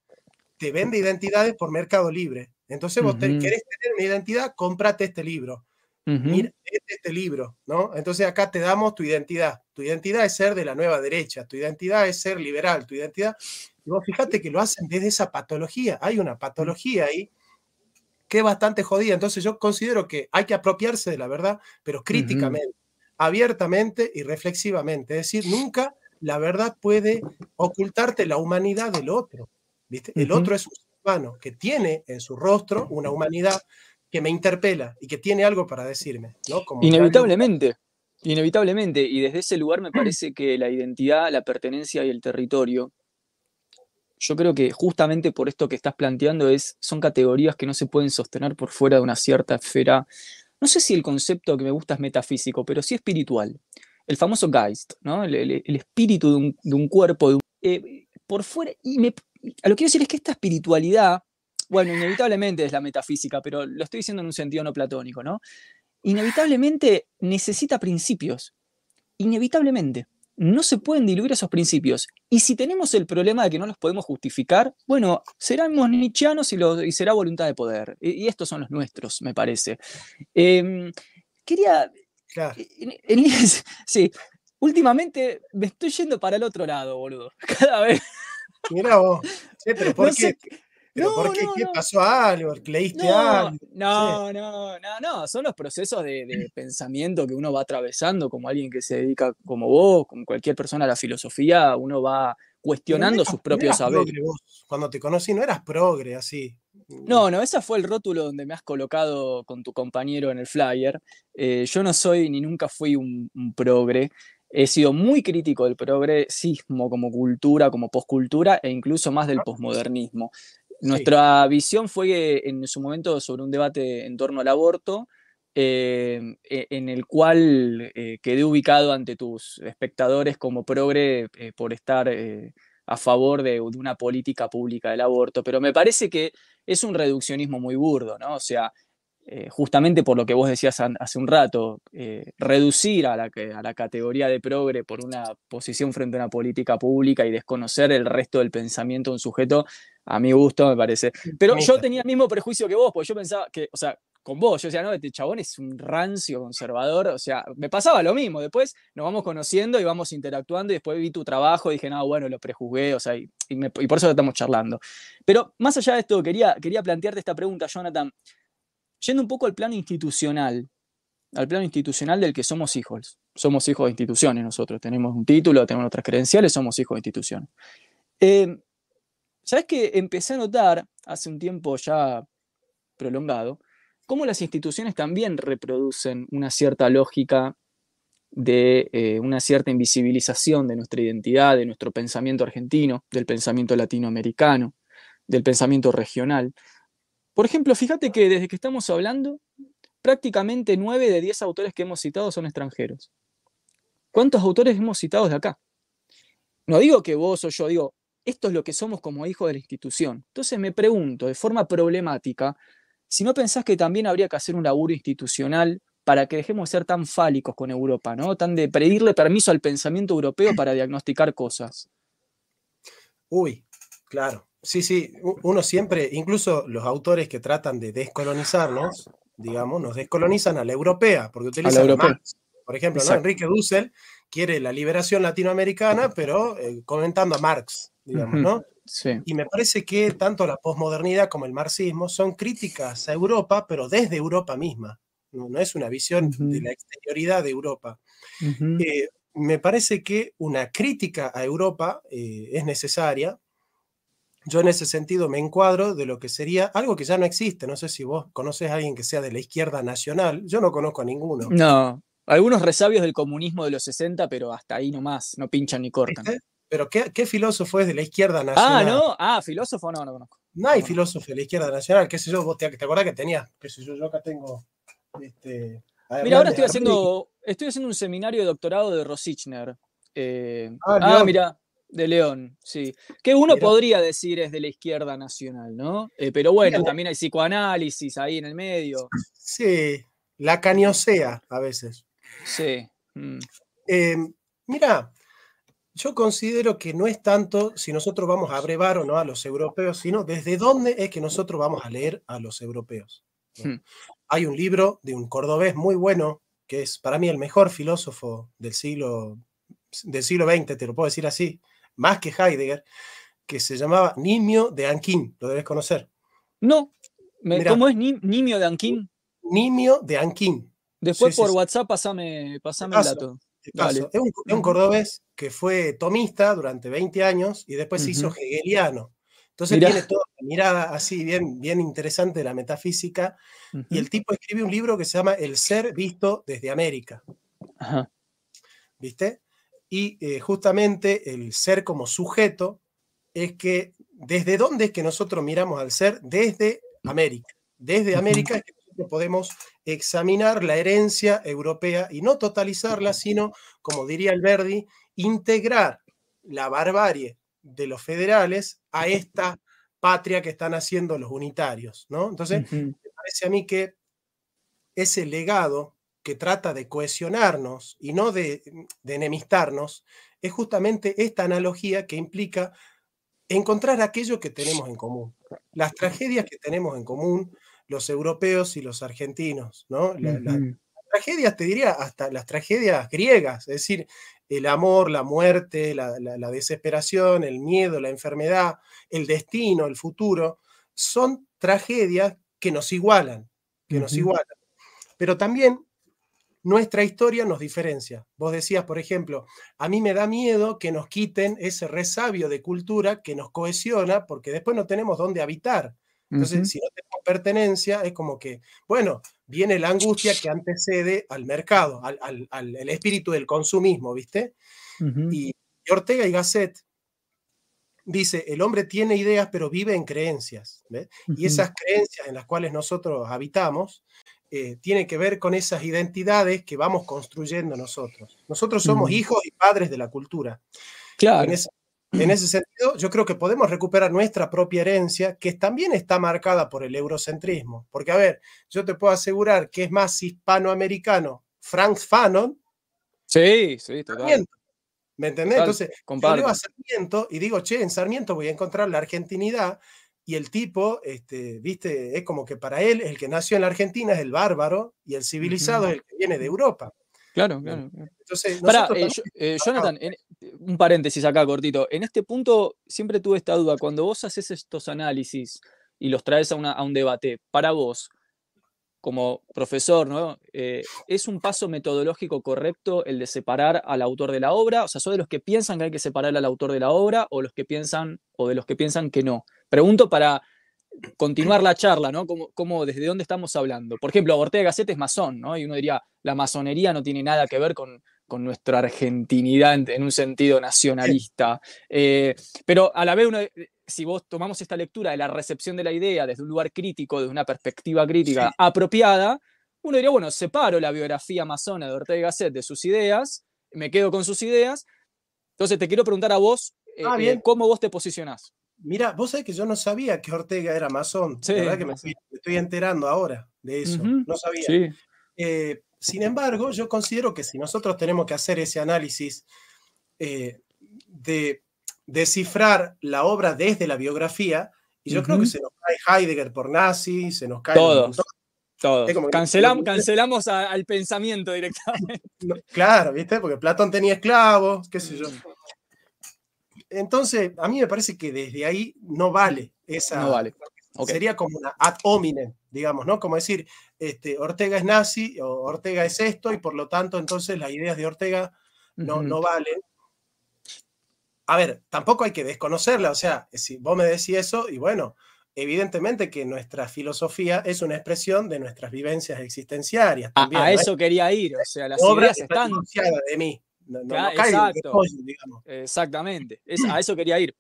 Te vende identidades por Mercado Libre. Entonces vos querés tener una identidad, cómprate este libro. Mira, este, este, libro, ¿no? Entonces acá te damos tu identidad. Tu identidad es ser de la nueva derecha, tu identidad es ser liberal, tu identidad... Y vos fíjate que lo hacen desde esa patología. Hay una patología ahí que es bastante jodida. Entonces yo considero que hay que apropiarse de la verdad, pero críticamente abiertamente y reflexivamente. Es decir, nunca la verdad puede ocultarte la humanidad del otro. ¿viste? El otro es un que tiene en su rostro una humanidad que me interpela y que tiene algo para decirme. ¿no? inevitablemente, inevitablemente. Y desde ese lugar me parece que la identidad, la pertenencia y el territorio, yo creo que justamente por esto que estás planteando es, son categorías que no se pueden sostener por fuera de una cierta esfera no sé si el concepto que me gusta es metafísico, pero sí espiritual. El famoso Geist, ¿no? el, espíritu de un, cuerpo. Eh, por fuera, y me, a lo que quiero decir es que esta espiritualidad, bueno, inevitablemente es la metafísica, pero lo estoy diciendo en un sentido no platónico, ¿no? Inevitablemente necesita principios. Inevitablemente no se pueden diluir esos principios. Y si tenemos el problema de que no los podemos justificar, bueno, seremos nichianos y, y será voluntad de poder. Y, estos son los nuestros, me parece. Em, quería... sí, últimamente me estoy yendo para el otro lado, boludo. Cada vez... Mira vos. pero ¿por qué? ¿Pero por qué? ¿Qué pasó algo? ¿Leíste algo? No, no, no, no, son los procesos de, pensamiento que uno va atravesando como alguien que se dedica como vos, como cualquier persona a la filosofía, uno va cuestionando sus propios saberes. Cuando te conocí no eras progre así. No, no, ese fue el rótulo donde me has colocado con tu compañero en el flyer. Eh, yo no soy ni nunca fui un, un progre. He sido muy crítico del progresismo como cultura, como poscultura e incluso más del posmodernismo. Nuestra visión fue en su momento sobre un debate en torno al aborto, eh, e, en el cual eh, quedé ubicado ante tus espectadores como progre eh, por estar a favor de, una política pública del aborto, pero me parece que es un reduccionismo muy burdo, ¿no? O sea, justamente por lo que vos decías hace un rato, reducir a la, a la categoría de progre por una posición frente a una política pública y desconocer el resto del pensamiento de un sujeto a mi gusto, me parece. Pero yo tenía el mismo prejuicio que vos, porque yo pensaba que, o sea, con vos, yo decía, no, este chabón es un rancio conservador, o sea, me pasaba lo mismo. Después nos vamos conociendo y vamos interactuando y después vi tu trabajo y dije, no, bueno, lo prejuzgué, o sea, y, por eso estamos charlando. Pero más allá de esto, quería, quería plantearte esta pregunta, Jonathan. Yendo un poco al plano institucional, al plano institucional del que somos hijos. Somos hijos de instituciones nosotros. Tenemos un título, tenemos otras credenciales, somos hijos de instituciones. Eh, ¿Sabes que empecé a notar hace un tiempo ya prolongado cómo las instituciones también reproducen una cierta lógica de eh, una cierta invisibilización de nuestra identidad, de nuestro pensamiento argentino, del pensamiento latinoamericano, del pensamiento regional. Por ejemplo, fíjate que desde que estamos hablando, prácticamente nueve de diez autores que hemos citado son extranjeros. ¿Cuántos autores hemos citado de acá? No digo que vos o yo, digo, esto es lo que somos como hijos de la institución. Entonces me pregunto, de forma problemática, si no pensás que también habría que hacer un laburo institucional para que dejemos de ser tan fálicos con Europa, ¿no? Tan de pedirle permiso al pensamiento europeo para diagnosticar cosas. Uy, claro. Sí, sí, uno siempre, incluso los autores que tratan de descolonizarnos, digamos, nos descolonizan a la europea, porque utilizan Marx. Por ejemplo, Enrique Dussel quiere la liberación latinoamericana, pero eh, comentando a Marx, digamos, ¿no? Sí. Y me parece que tanto la posmodernidad como el marxismo son críticas a Europa, pero desde Europa misma. No, es una visión de la exterioridad de Europa. Eh, me parece que una crítica a Europa eh, es necesaria. Yo en ese sentido me encuadro de lo que sería algo que ya no existe. No sé si vos conoces a alguien que sea de la izquierda nacional. Yo no conozco a ninguno. No, algunos resabios del comunismo de los 60, pero hasta ahí nomás, no pinchan ni cortan. Pero ¿qué, filósofo es de la izquierda ah, nacional? Ah, no, ah, filósofo no, no conozco. No hay filósofo de la izquierda nacional, qué sé yo, vos te, te acordás que tenía, qué sé yo, yo acá tengo. Este, mira, ahora estoy haciendo, estoy haciendo un seminario de doctorado de Rosichner. Eh, ah, ah mira, de León, sí. Que uno podría decir es de la izquierda nacional, ¿no? Eh, pero bueno, también hay psicoanálisis ahí en el medio. Sí, la cañosea a veces. Sí. Mm. Em, mira, yo considero que no es tanto si nosotros vamos a abrevar o no a los europeos, sino desde dónde es que nosotros vamos a leer a los europeos. Hmm. Hay un libro de un cordobés muy bueno, que es para mí el mejor filósofo del siglo, del siglo XX, te lo puedo decir así, más que Heidegger, que se llamaba Nimio de Anquín. ¿Lo debes conocer? No. ¿Cómo es Nimio de Anquín? Nimio de Anquín. Después por WhatsApp pasame, pasame el dato. Es, un, cordobés que fue tomista durante 20 años y después se hizo hegeliano. Entonces tiene toda una mirada así bien, bien interesante de la metafísica. Y el tipo escribe un libro que se llama El ser visto desde América. ¿Viste? Y eh, justamente el ser como sujeto es que desde dónde es que nosotros miramos al ser desde América. Desde América es que podemos examinar la herencia europea y no totalizarla, sino, como diría Alberdi, integrar la barbarie de los federales a esta patria que están haciendo los unitarios, ¿no? Entonces, me parece a mí que ese legado que trata de cohesionarnos y no de, de enemistarnos, es justamente esta analogía que implica encontrar aquello que tenemos en común. Las tragedias que tenemos en común, los europeos y los argentinos, ¿no? las tragedias, te diría, hasta las tragedias griegas, es decir, el amor, la muerte, la, desesperación, el miedo, la enfermedad, el destino, el futuro, son tragedias que nos igualan, que nos igualan. Pero también nuestra historia nos diferencia. Vos decías, por ejemplo, a mí me da miedo que nos quiten ese resabio de cultura que nos cohesiona porque después no tenemos dónde habitar. Entonces, si no tenemos pertenencia, es como que, bueno, viene la angustia que antecede al mercado, al, espíritu del consumismo, ¿viste? y, Ortega y Gasset dice, el hombre tiene ideas, pero vive en creencias. Y esas creencias en las cuales nosotros habitamos eh, tienen que ver con esas identidades que vamos construyendo nosotros. Nosotros somos hijos y padres de la cultura. Claro. En ese sentido, yo creo que podemos recuperar nuestra propia herencia, que también está marcada por el eurocentrismo. Porque, a ver, yo te puedo asegurar que es más hispanoamericano Frank Fanon. Sí, sí, total. ¿Me entendés? Entonces, yo leo a Sarmiento y digo, che, en Sarmiento voy a encontrar la argentinidad. Y el tipo, este, viste, es como que para él el que nació en la Argentina es el bárbaro y el civilizado es el que viene de Europa. Claro, claro. Entonces, eh, eh, Jonathan, un paréntesis acá cortito. En este punto siempre tuve esta duda. Cuando vos haces estos análisis y los traes a, un debate, para vos, como profesor, ¿no? Eh, ¿Es un paso metodológico correcto el de separar al autor de la obra? O sea, ¿sos de los que piensan que hay que separar al autor de la obra o los que piensan, o de los que piensan que no? Pregunto para continuar la charla, ¿no? ¿Cómo, desde dónde estamos hablando? Por ejemplo, Ortega Gasset es masón, ¿no? Y uno diría, la masonería no tiene nada que ver con, con nuestra argentinidad en, un sentido nacionalista. Eh, pero a la vez uno si vos tomamos esta lectura de la recepción de la idea desde un lugar crítico, desde una perspectiva crítica apropiada, uno diría, bueno, separo la biografía masona de Ortega Gasset de sus ideas, me quedo con sus ideas. Entonces te quiero preguntar a vos, eh, ah, eh, ¿cómo vos te posicionás? Mira, vos sabés que yo no sabía que Ortega era masón. la verdad que me estoy, enterando ahora de eso. No sabía. Eh, sin embargo, yo considero que si nosotros tenemos que hacer ese análisis de descifrar la obra desde la biografía, y yo creo que se nos cae Heidegger por nazi, se nos cae... Todos. Todos. Cancelamos, cancelamos al pensamiento directamente. claro, ¿viste? Porque Platón tenía esclavos, qué sé yo. Entonces, a mí me parece que desde ahí no vale esa. No vale. Sería como una ad hominem, digamos, ¿no? Como decir, este, Ortega es nazi o Ortega es esto, y por lo tanto, entonces las ideas de Ortega no, no valen a ver, tampoco hay que desconocerla, o sea, si vos me decís eso, y bueno, evidentemente que nuestra filosofía es una expresión de nuestras vivencias existenciarias. a, eso quería ir, o sea, las ideas están... de mí. No, exacto. Exactamente, a eso quería ir.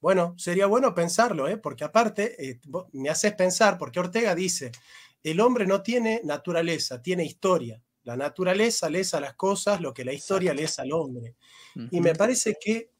Bueno, sería bueno pensarlo, ¿eh? porque aparte eh, me haces pensar, porque Ortega dice, el hombre no tiene naturaleza, tiene historia. La naturaleza le a las cosas lo que la historia le es al hombre. Y me parece que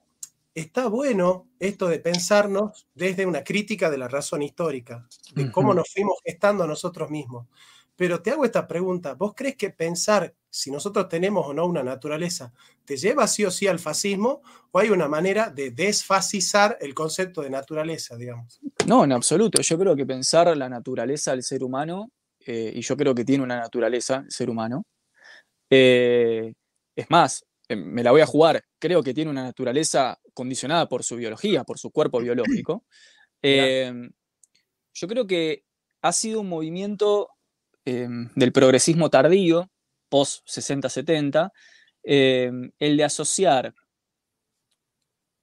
está bueno esto de pensarnos desde una crítica de la razón histórica, de cómo nos fuimos gestando a nosotros mismos. Pero te hago esta pregunta, ¿vos crees que pensar si nosotros tenemos o no una naturaleza te lleva sí o sí al fascismo o hay una manera de desfascizar el concepto de naturaleza, digamos? No, en absoluto. Yo creo que pensar la naturaleza del ser humano, eh, y yo creo que tiene una naturaleza el ser humano, eh, es más, eh, me la voy a jugar, creo que tiene una naturaleza condicionada por su biología, por su cuerpo biológico. Em, yo creo que ha sido un movimiento em, del progresismo tardío, post 60-70, em, el de asociar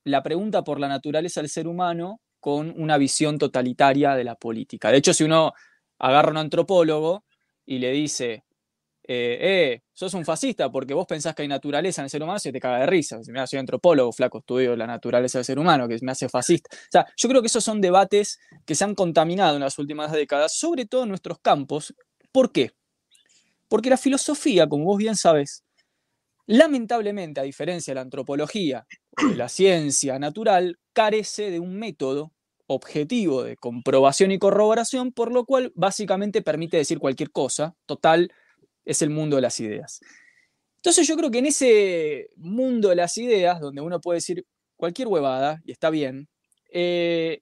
la pregunta por la naturaleza del ser humano con una visión totalitaria de la política. De hecho, si uno agarra a un antropólogo y le dice, eh, eh, sos un fascista porque vos pensás que hay naturaleza en el ser humano, se te caga de risa. Si me soy antropólogo, flaco, estudio la naturaleza del ser humano, que me hace fascista. O sea, yo creo que esos son debates que se han contaminado en las últimas décadas, sobre todo en nuestros campos. ¿Por qué? Porque la filosofía, como vos bien sabes, lamentablemente, a diferencia de la antropología o de la ciencia natural, carece de un método objetivo de comprobación y corroboración, por lo cual básicamente permite decir cualquier cosa, total, es el mundo de las ideas. Entonces yo creo que en ese mundo de las ideas, donde uno puede decir cualquier huevada, y está bien, eh,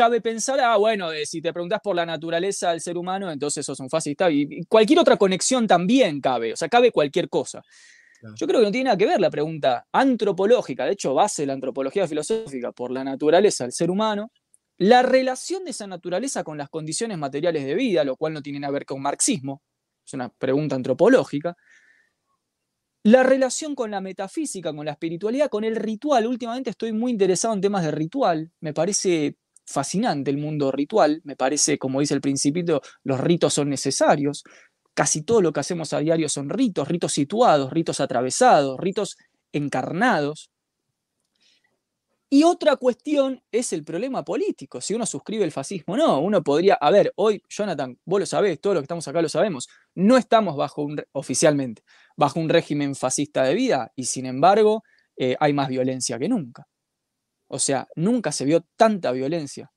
cabe pensar, ah, bueno, si te preguntas por la naturaleza del ser humano, entonces sos un fascista, y, cualquier otra conexión también cabe, o sea, cabe cualquier cosa. Yo creo que no tiene nada que ver la pregunta antropológica, de hecho, base de la antropología filosófica por la naturaleza del ser humano, la relación de esa naturaleza con las condiciones materiales de vida, lo cual no tiene nada que ver con marxismo, es una pregunta antropológica. La relación con la metafísica, con la espiritualidad, con el ritual. Últimamente estoy muy interesado en temas de ritual. Me parece fascinante el mundo ritual. Me parece, como dice el principito, los ritos son necesarios. Casi todo lo que hacemos a diario son ritos, ritos situados, ritos atravesados, ritos encarnados. Y otra cuestión es el problema político, si uno suscribe el fascismo no. Uno podría, a ver, hoy, Jonathan, vos lo sabés, todos los que estamos acá lo sabemos, no estamos bajo un, oficialmente, bajo un régimen fascista de vida y sin embargo eh, hay más violencia que nunca. O sea, nunca se vio tanta violencia,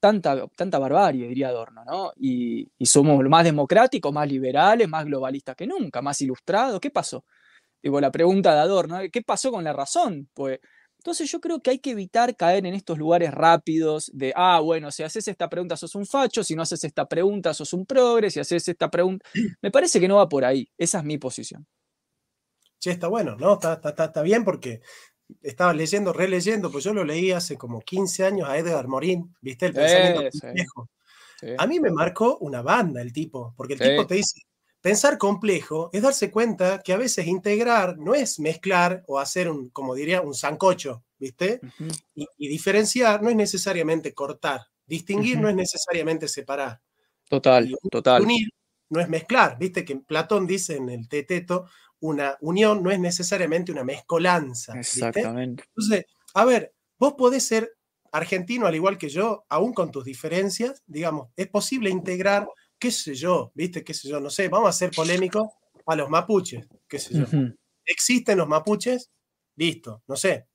tanta, tanta barbarie, diría Adorno, ¿no? Y, y somos más democráticos, más liberales, más globalistas que nunca, más ilustrados. ¿Qué pasó? Digo, la pregunta de Adorno, ¿qué pasó con la razón? Pues entonces yo creo que hay que evitar caer en estos lugares rápidos de, ah, bueno, si haces esta pregunta sos un facho, si no haces esta pregunta sos un progre, si haces esta pregunta... Me parece que no va por ahí, esa es mi posición. Sí, está bueno, ¿no? Está, está, bien porque estaba leyendo, releyendo, pues yo lo leí hace como 15 años a Edgar Morin, ¿viste? El pensamiento viejo. A mí me marcó una banda el tipo, porque el tipo te dice, pensar complejo es darse cuenta que a veces integrar no es mezclar o hacer un, como diría, un sancocho, ¿viste? y, diferenciar no es necesariamente cortar, distinguir no es necesariamente separar. Total, total. Unir no es mezclar, ¿viste? Que Platón dice en el Teteto, una unión no es necesariamente una mezcolanza. Exactamente. Entonces, a ver, vos podés ser argentino al igual que yo, aún con tus diferencias, digamos, es posible integrar, qué sé yo, viste, qué sé yo, no sé, vamos a ser polémicos a los mapuches, qué sé yo. ¿Existen los mapuches? Listo, no sé.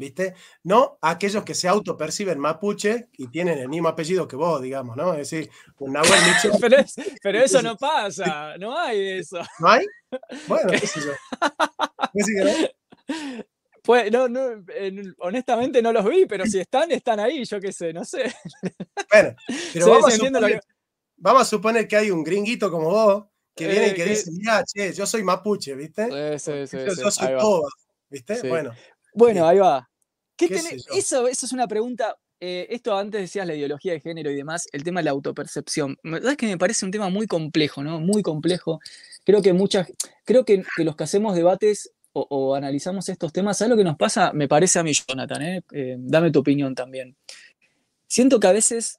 ¿Viste? No aquellos que se autoperciben mapuche y tienen el mismo apellido que vos, digamos, ¿no? Es decir, un Nahuel pero, pero, eso no pasa, no hay eso. ¿No hay? Bueno, qué sé yo. Pues, no, no, honestamente no los vi, pero si están, están ahí, yo qué sé, no sé. Bueno, pero vamos, a suponer, que... hay un gringuito como vos que viene y que eh, dice, mira, che, yo soy mapuche, ¿viste? Sí, sí, yo, soy toba, ¿viste? Bueno. Bueno, ahí va. Eso, eso es una pregunta eh, esto antes decías la ideología de género y demás, el tema de la autopercepción. La verdad es que me parece un tema muy complejo, ¿no? Muy complejo. Creo que muchas, creo que, que los que hacemos debates o, analizamos estos temas, ¿sabes lo que nos pasa? Me parece a mí, Jonathan, ¿eh? Eh, dame tu opinión también. Siento que a veces,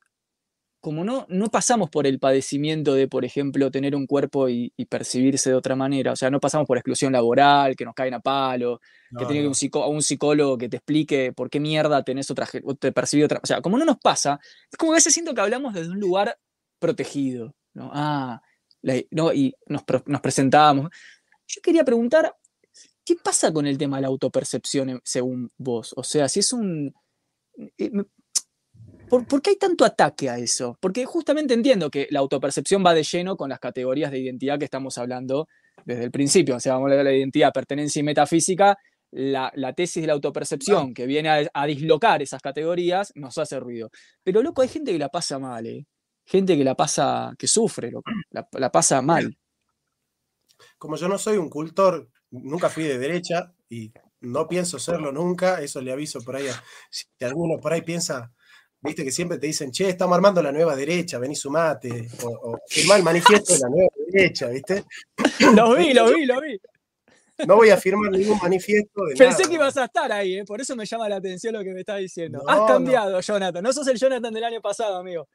como no, no pasamos por el padecimiento de, por ejemplo, tener un cuerpo y, percibirse de otra manera, o sea, no pasamos por exclusión laboral, que nos caen a palo, que tiene un, un psicólogo que te explique por qué mierda tenés otra, te percibí otra, o sea, como no nos pasa, es como a veces siento que hablamos desde un lugar protegido, ¿no? Ah, no, y nos, nos presentamos. Yo quería preguntar, ¿Qué pasa con el tema de la autopercepción según vos? O sea, si es un... ¿Por, qué hay tanto ataque a eso? Porque justamente entiendo que la autopercepción va de lleno con las categorías de identidad que estamos hablando desde el principio. O sea, vamos a hablar de la identidad, pertenencia y metafísica. La, tesis de la autopercepción que viene a, dislocar esas categorías nos hace ruido. Pero loco, hay gente que la pasa mal, ¿eh? Gente que la pasa, que sufre, la, la pasa mal. Como yo no soy un cultor nunca fui de derecha y no pienso serlo nunca, eso le aviso por ahí. si alguno por ahí piensa, viste que siempre te dicen, che, estamos armando la nueva derecha, vení sumate, o, o firmá el manifiesto de la nueva derecha, ¿viste? Lo vi, lo vi, lo vi. No voy a firmar ningún manifiesto. De Pensé que ibas a estar ahí, ¿eh? por eso me llama la atención lo que me estás diciendo. Has cambiado, Jonathan. No sos el Jonathan del año pasado, amigo.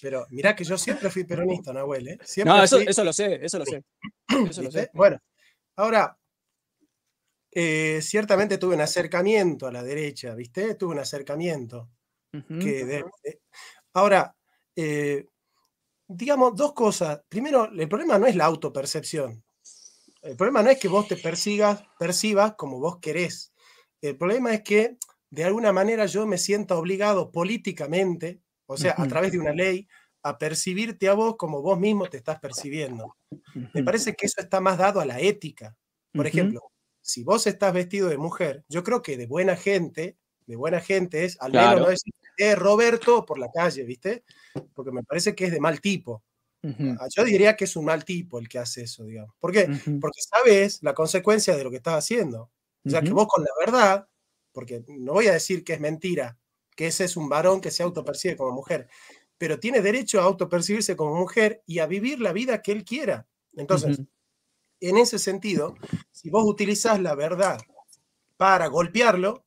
Pero mirá que yo siempre fui peronista, Nahuel. ¿eh? no, eso, eso, lo sé, eso lo sé. Eso lo sé. Bueno, ahora, eh, ciertamente tuve un acercamiento a la derecha, ¿viste? Tuve un acercamiento. Que ahora, eh, digamos dos cosas. Primero, el problema no es la autopercepción. El problema no es que vos te persigas, percibas como vos querés. El problema es que de alguna manera yo me siento obligado políticamente, o sea, a través de una ley, a percibirte a vos como vos mismo te estás percibiendo. Me parece que eso está más dado a la ética. Por ejemplo, si vos estás vestido de mujer, yo creo que de buena gente, de buena gente es, al menos no decir, eh, Roberto por la calle, ¿viste? Porque me parece que es de mal tipo. Ah, yo diría que es un mal tipo el que hace eso, digamos. ¿Por qué? Porque sabes la consecuencia de lo que estás haciendo. O sea, que vos con la verdad, porque no voy a decir que es mentira, que ese es un varón que se autopercibe como mujer, pero tiene derecho a autopercibirse como mujer y a vivir la vida que él quiera. Entonces, en ese sentido, si vos utilizás la verdad para golpearlo,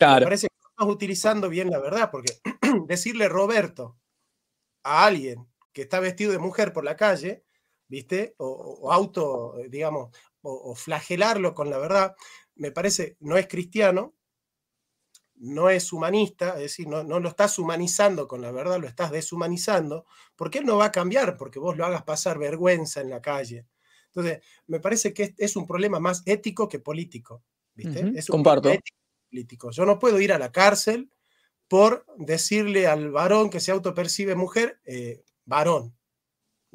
me parece que no estás utilizando bien la verdad, porque decirle Roberto a alguien que está vestido de mujer por la calle, ¿viste? O, auto, digamos, o, flagelarlo con la verdad, me parece, no es cristiano, no es humanista, es decir, no, no, lo estás humanizando con la verdad, lo estás deshumanizando, porque él no va a cambiar porque vos lo hagas pasar vergüenza en la calle. Entonces, me parece que es un problema más ético que político. ¿viste? es un Comparto. Ético Yo no puedo ir a la cárcel por decirle al varón que se autopercibe mujer, eh, varón.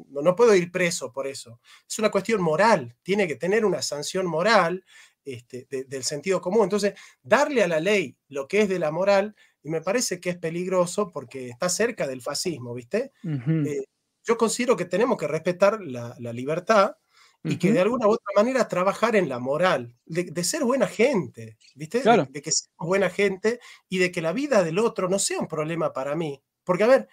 No, no, puedo ir preso por eso. Es una cuestión moral, tiene que tener una sanción moral este, del sentido común. Entonces, darle a la ley lo que es de la moral, y me parece que es peligroso porque está cerca del fascismo, ¿viste? Eh, yo considero que tenemos que respetar la, la libertad, y que de alguna u otra manera trabajar en la moral, de, ser buena gente, ¿viste? De, que seamos buena gente y de que la vida del otro no sea un problema para mí. Porque, a ver,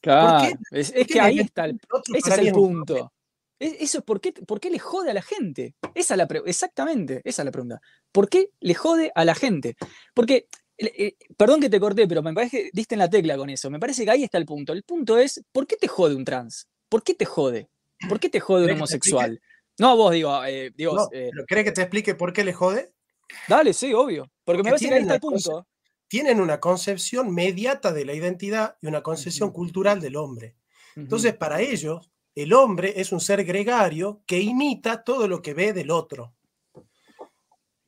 Claro, es, que ahí está, el, ese es el punto. Eso es por qué, por qué le jode a la gente. Esa la exactamente, esa es la pregunta. ¿Por qué le jode a la gente? Porque, eh, perdón que te corté, pero me parece que diste en la tecla con eso. Me parece que ahí está el punto. El punto es, ¿por qué te jode un trans? ¿Por qué te jode? ¿Por qué te jode un homosexual? No, vos digo, eh, digo eh, ¿Crees que te explique por qué le jode? Dale, sí, obvio. Porque, me parece que ahí está el punto. Tienen una concepción mediata de la identidad y una concepción cultural del hombre. Entonces, para ellos, el hombre es un ser gregario que imita todo lo que ve del otro.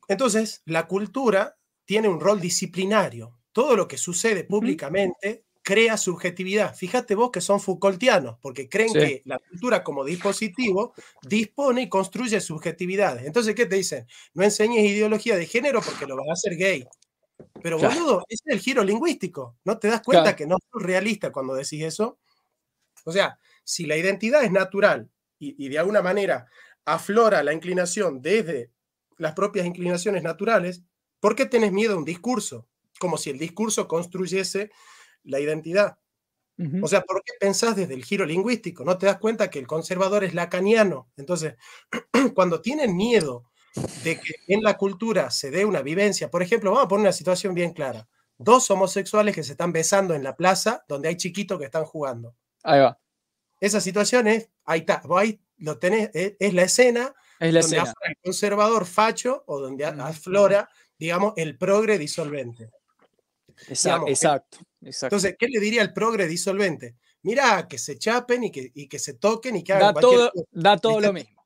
Entonces, la cultura tiene un rol disciplinario. Todo lo que sucede públicamente crea subjetividad. Fíjate vos que son Foucaultianos, porque creen que la cultura como dispositivo dispone y construye subjetividades. Entonces, ¿qué te dicen? No enseñes ideología de género porque lo vas a hacer gay. Pero boludo, ese es el giro lingüístico. ¿No te das cuenta que no sos realista cuando decís eso? O sea, si la identidad es natural y, de alguna manera aflora la inclinación desde las propias inclinaciones naturales, ¿por qué tenés miedo a un discurso? Como si el discurso construyese la identidad. O sea, ¿por qué pensás desde el giro lingüístico? ¿No te das cuenta que el conservador es lacaniano? Entonces, cuando tienen miedo de que en la cultura se dé una vivencia, por ejemplo, vamos a poner una situación bien clara. Dos homosexuales que se están besando en la plaza donde hay chiquitos que están jugando. Ahí va. Esa situación es, ahí está, vos ahí lo tenés, es, la escena es la donde escena. el conservador facho o donde aflora, digamos, el progre disolvente. Exacto, exacto, Entonces, ¿qué le diría el progre disolvente? Mira, que se chapen y que, y que se toquen y que hagan da todo, Da todo lo mismo.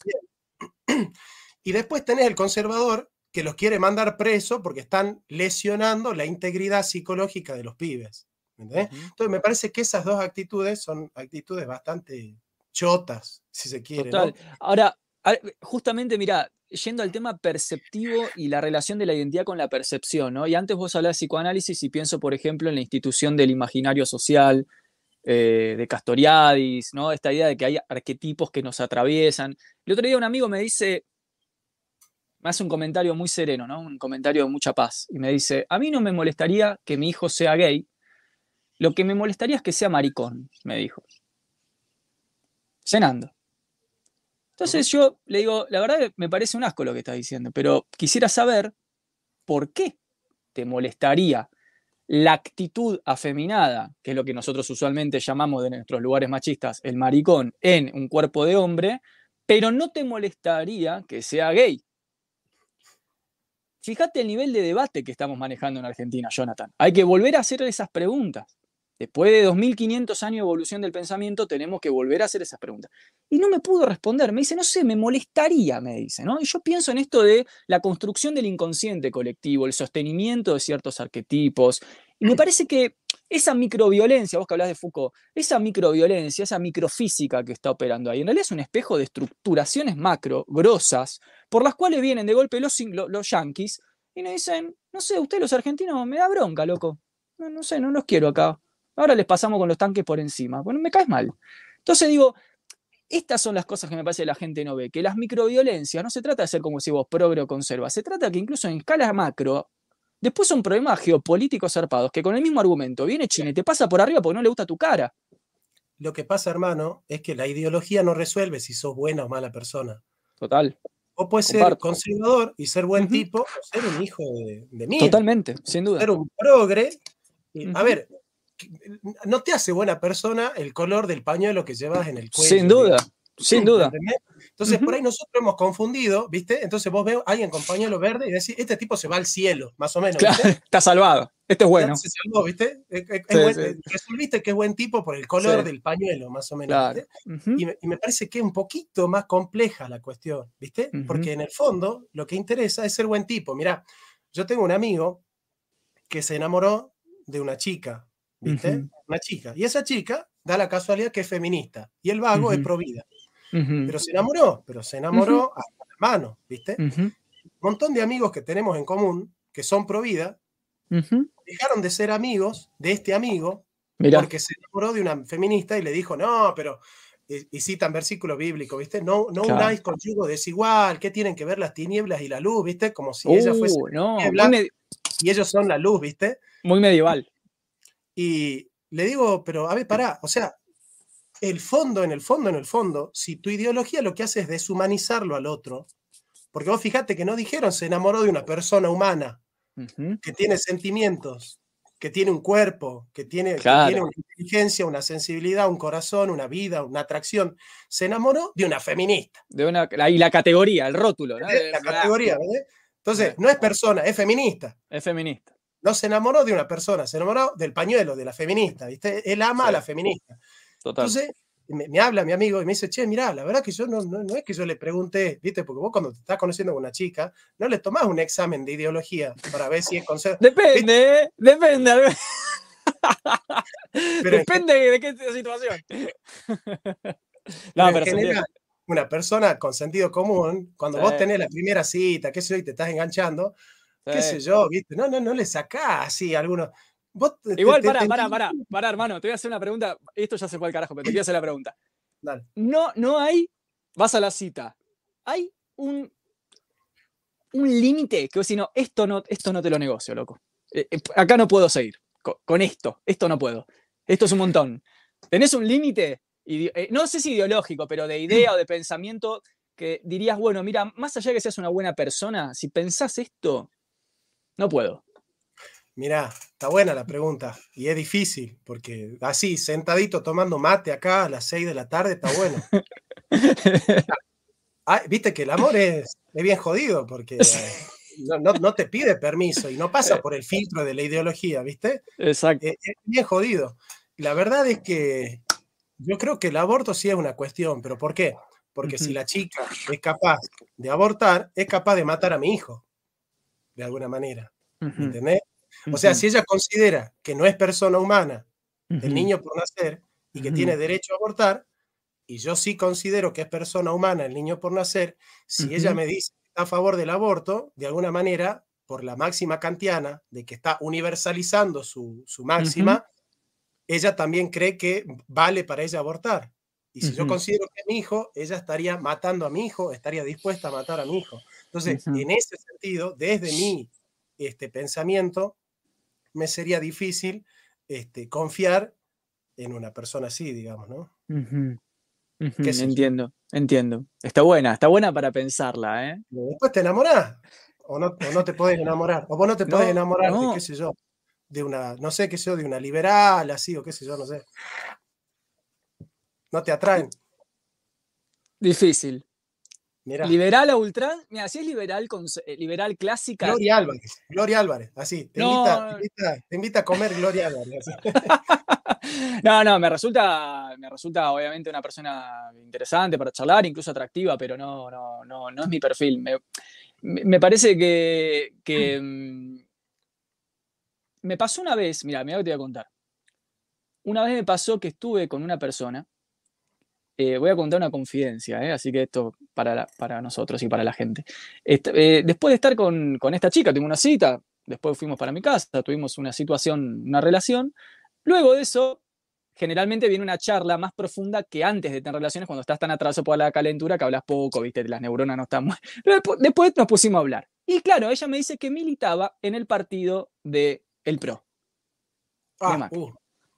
Y después tenés el conservador que los quiere mandar preso porque están lesionando la integridad psicológica de los pibes. Entonces me parece que esas dos actitudes son actitudes bastante chotas, si se quiere. Total. Ahora, justamente, mira, yendo al tema perceptivo y la relación de la identidad con la percepción, ¿no? Y antes vos hablabas de psicoanálisis y pienso, por ejemplo, en la institución del imaginario social, eh, de Castoriadis, ¿no? Esta idea de que hay arquetipos que nos atraviesan. El otro día un amigo me dice, me hace un comentario muy sereno, ¿no? Un comentario de mucha paz. Y me dice, a mí no me molestaría que mi hijo sea gay, lo que me molestaría es que sea maricón, me dijo. Cenando. Entonces yo le digo, la verdad me parece un asco lo que estás diciendo, pero quisiera saber por qué te molestaría la actitud afeminada, que es lo que nosotros usualmente llamamos de nuestros lugares machistas el maricón, en un cuerpo de hombre, pero no te molestaría que sea gay. Fíjate el nivel de debate que estamos manejando en Argentina, Jonathan. Hay que volver a hacer esas preguntas. Después de 2500 años de evolución del pensamiento, tenemos que volver a hacer esas preguntas. Y no me pudo responder. Me dice, no sé, me molestaría, me dice, ¿no? Y yo pienso en esto de la construcción del inconsciente colectivo, el sostenimiento de ciertos arquetipos. Y me parece que esa microviolencia, vos que hablas de Foucault, esa microviolencia, esa microfísica que está operando ahí, en realidad es un espejo de estructuraciones macro, grosas, por las cuales vienen de golpe los, yanquis y nos dicen, no sé, usted los argentinos me da bronca, loco. No sé, no los quiero acá. Ahora les pasamos con los tanques por encima. Bueno, me caes mal. Entonces digo, estas son las cosas que me parece que la gente no ve, que las microviolencias no se trata de ser como si vos progre o conserva, se trata que incluso en escala macro, después son problemas geopolíticos zarpados, que con el mismo argumento viene China y te pasa por arriba porque no le gusta tu cara. Lo que pasa, hermano, es que la ideología no resuelve si sos buena o mala persona. Total. O puedes ser conservador y ser buen tipo, o ser un hijo de, de mí. Totalmente, sin duda. Ser un progre. A ver, no te hace buena persona el color del pañuelo que llevas en el cuello. Sin duda, sin duda. Entonces, por ahí nosotros hemos confundido, ¿viste? Entonces vos ves a alguien con pañuelo verde y decís, este tipo se va al cielo, más o menos. está salvado. Este es bueno. Se salvó, ¿viste? Resolviste que es buen tipo por el color del pañuelo, más o menos. y, me, parece que es un poquito más compleja la cuestión, ¿viste? Porque en el fondo lo que interesa es ser buen tipo. Mirá, yo tengo un amigo que se enamoró de una chica, ¿viste? Una chica. Y esa chica da la casualidad que es feminista y el vago es pro vida. Pero se enamoró, pero se enamoró hasta la mano, ¿viste? Un montón de amigos que tenemos en común que son pro vida dejaron de ser amigos de este amigo porque se enamoró de una feminista y le dijo, no, pero y, citan versículo bíblico, ¿viste? No, no unáis con yugo desigual, ¿qué tienen que ver las tinieblas y la luz, ¿viste? Como si ella fuese uh, no, y ellos son la luz, ¿viste? Muy medieval. Y le digo, pero a ver, pará, o sea, el fondo, en el fondo, en el fondo, si tu ideología lo que hace es deshumanizarlo al otro, porque vos fijate que no dijeron se enamoró de una persona humana, que tiene sentimientos, que tiene un cuerpo, que tiene, tiene, una inteligencia, una sensibilidad, un corazón, una vida, una atracción. Se enamoró de una feminista. De una, y la categoría, el rótulo. ¿no? La categoría, ¿verdad? Entonces, no es persona, es feminista. Es feminista. No se enamoró de una persona, se enamoró del pañuelo, de la feminista, ¿viste? Él ama a la feminista. Total. Entonces, me, habla mi amigo y me dice, che, mira, la verdad que yo no, no, es que yo le pregunte, viste, porque vos cuando te estás conociendo con una chica, no le tomás un examen de ideología para ver si es. Depende, ¿eh? depende. depende de qué situación. no, pero, una persona con sentido común, cuando vos tenés la primera cita, qué sé yo, y te estás enganchando, qué sé yo, viste, no, no, no le sacás así a algunos Igual, para, para, para, para, hermano, te voy a hacer una pregunta. Esto ya se fue al carajo, pero te quiero hacer la pregunta. No, no hay, vas a la cita, hay un, un límite que vos decís, no, esto no, esto no te lo negocio, loco. Eh, eh, acá no puedo seguir con, esto, esto no puedo. Esto es un montón. ¿Tenés un límite? Eh, no sé si ideológico, pero de idea o de pensamiento que dirías, bueno, mira, más allá de que seas una buena persona, si pensás esto, no puedo. Mirá, está buena la pregunta y es difícil porque así, sentadito tomando mate acá a las 6 de la tarde, está bueno. Ah, viste que el amor es, bien jodido porque no, te pide permiso y no pasa por el filtro de la ideología, ¿viste? Exacto. Es, bien jodido. La verdad es que yo creo que el aborto sí es una cuestión, pero ¿por qué? Porque si la chica es capaz de abortar, es capaz de matar a mi hijo, de alguna manera. ¿Entendés? O sea, si ella considera que no es persona humana el niño por nacer y que tiene derecho a abortar, y yo sí considero que es persona humana el niño por nacer, si ella me dice que está a favor del aborto, de alguna manera, por la máxima kantiana, de que está universalizando su, máxima, ella también cree que vale para ella abortar. Y si yo considero que es mi hijo, ella estaría matando a mi hijo, estaría dispuesta a matar a mi hijo. Entonces, en ese sentido, desde mi este, pensamiento, me sería difícil este, confiar en una persona así, digamos, ¿no? entiendo, entiendo. Está buena, está buena para pensarla, ¿eh? Después te enamorás, o no, te podés enamorar, o vos no te podés enamorar de, qué sé yo, de una, no sé qué sé yo, de una liberal, así, o qué sé yo, no sé. No te atraen. Difícil. Liberal a ultra, mira, si es liberal, con, eh, liberal clásica. Gloria Álvarez, Gloria Álvarez, así. Te, invita, a comer Gloria Álvarez. no, no, me resulta, me resulta obviamente una persona interesante para charlar, incluso atractiva, pero no, no, no, no es mi perfil. Me, parece que, que mm, me pasó una vez, mira, mira lo que te voy a contar. Una vez me pasó que estuve con una persona eh, voy a contar una confidencia, ¿eh? así que esto para, para nosotros y para la gente. Eh, después de estar con, esta chica, tengo una cita, después fuimos para mi casa, tuvimos una situación, una relación. Luego de eso, generalmente viene una charla más profunda que antes de tener relaciones, cuando estás tan atrasado por la calentura que hablas poco, viste, las neuronas no están muy... después, nos pusimos a hablar. Y claro, ella me dice que militaba en el partido de El PRO. Ah, uh,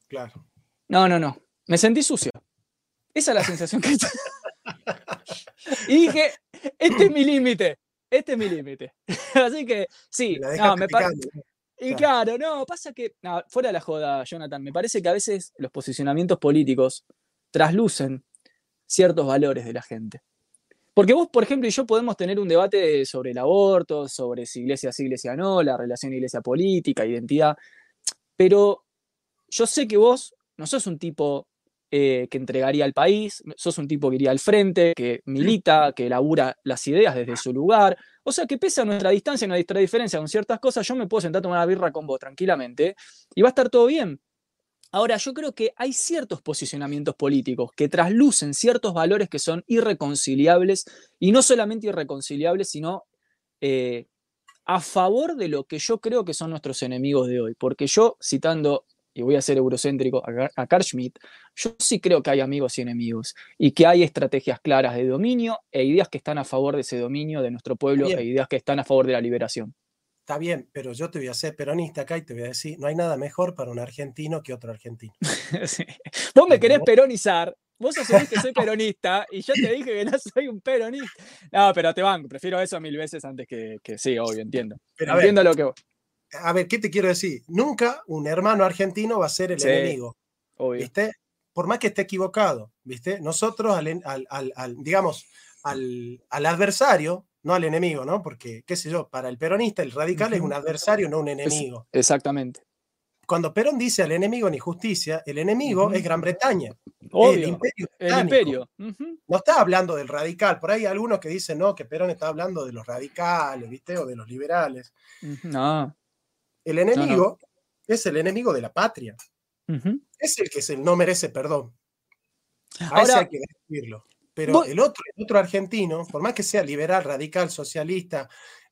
claro. No, no, no. Me sentí sucio. Esa es la sensación que... y dije, este es mi límite, este es mi límite. Así que sí, no, me parece... Y claro, no, pasa que, fuera de la joda, Jonathan, me parece que a veces los posicionamientos políticos traslucen ciertos valores de la gente. Porque vos, por ejemplo, y yo podemos tener un debate sobre el aborto, sobre si iglesia sí, iglesia no, la relación iglesia política, identidad, pero yo sé que vos no sos un tipo eh, que entregaría al país, sos un tipo que iría al frente, que milita, que elabora las ideas desde su lugar. O sea que pese a nuestra distancia, nuestra diferencia con ciertas cosas, yo me puedo sentar a tomar una birra con vos tranquilamente y va a estar todo bien. Ahora, yo creo que hay ciertos posicionamientos políticos que traslucen ciertos valores que son irreconciliables y no solamente irreconciliables, sino eh, a favor de lo que yo creo que son nuestros enemigos de hoy. Porque yo, citando y voy a ser eurocéntrico a Carl Schmitt, yo sí creo que hay amigos y enemigos y que hay estrategias claras de dominio e ideas que están a favor de ese dominio de nuestro pueblo e ideas que están a favor de la liberación. Está bien, pero yo te voy a ser peronista acá y te voy a decir, no hay nada mejor para un argentino que otro argentino. Vos me querés peronizar, vos asumís que soy peronista y yo te dije que no soy un peronista. No, pero te banco, prefiero eso mil veces antes que, que sí, obvio, entiendo. entiendo lo que vos. A ver, ¿qué te quiero decir? Nunca un hermano argentino va a ser el enemigo. ¿Viste? Por más que esté equivocado, ¿viste? Nosotros, al, digamos, al, al adversario, no al enemigo, ¿no? Porque, qué sé yo, para el peronista el radical es un adversario, no un enemigo. exactamente. Cuando Perón dice al enemigo ni justicia, el enemigo es Gran Bretaña. el imperio. El imperio. No está hablando del radical. Por ahí hay algunos que dicen, no, que Perón está hablando de los radicales, ¿viste? O de los liberales. No. El enemigo es el enemigo de la patria. Es el que es el no merece perdón. Ahora, hay que destruirlo. Pero el otro, el otro argentino, por más que sea liberal, radical, socialista,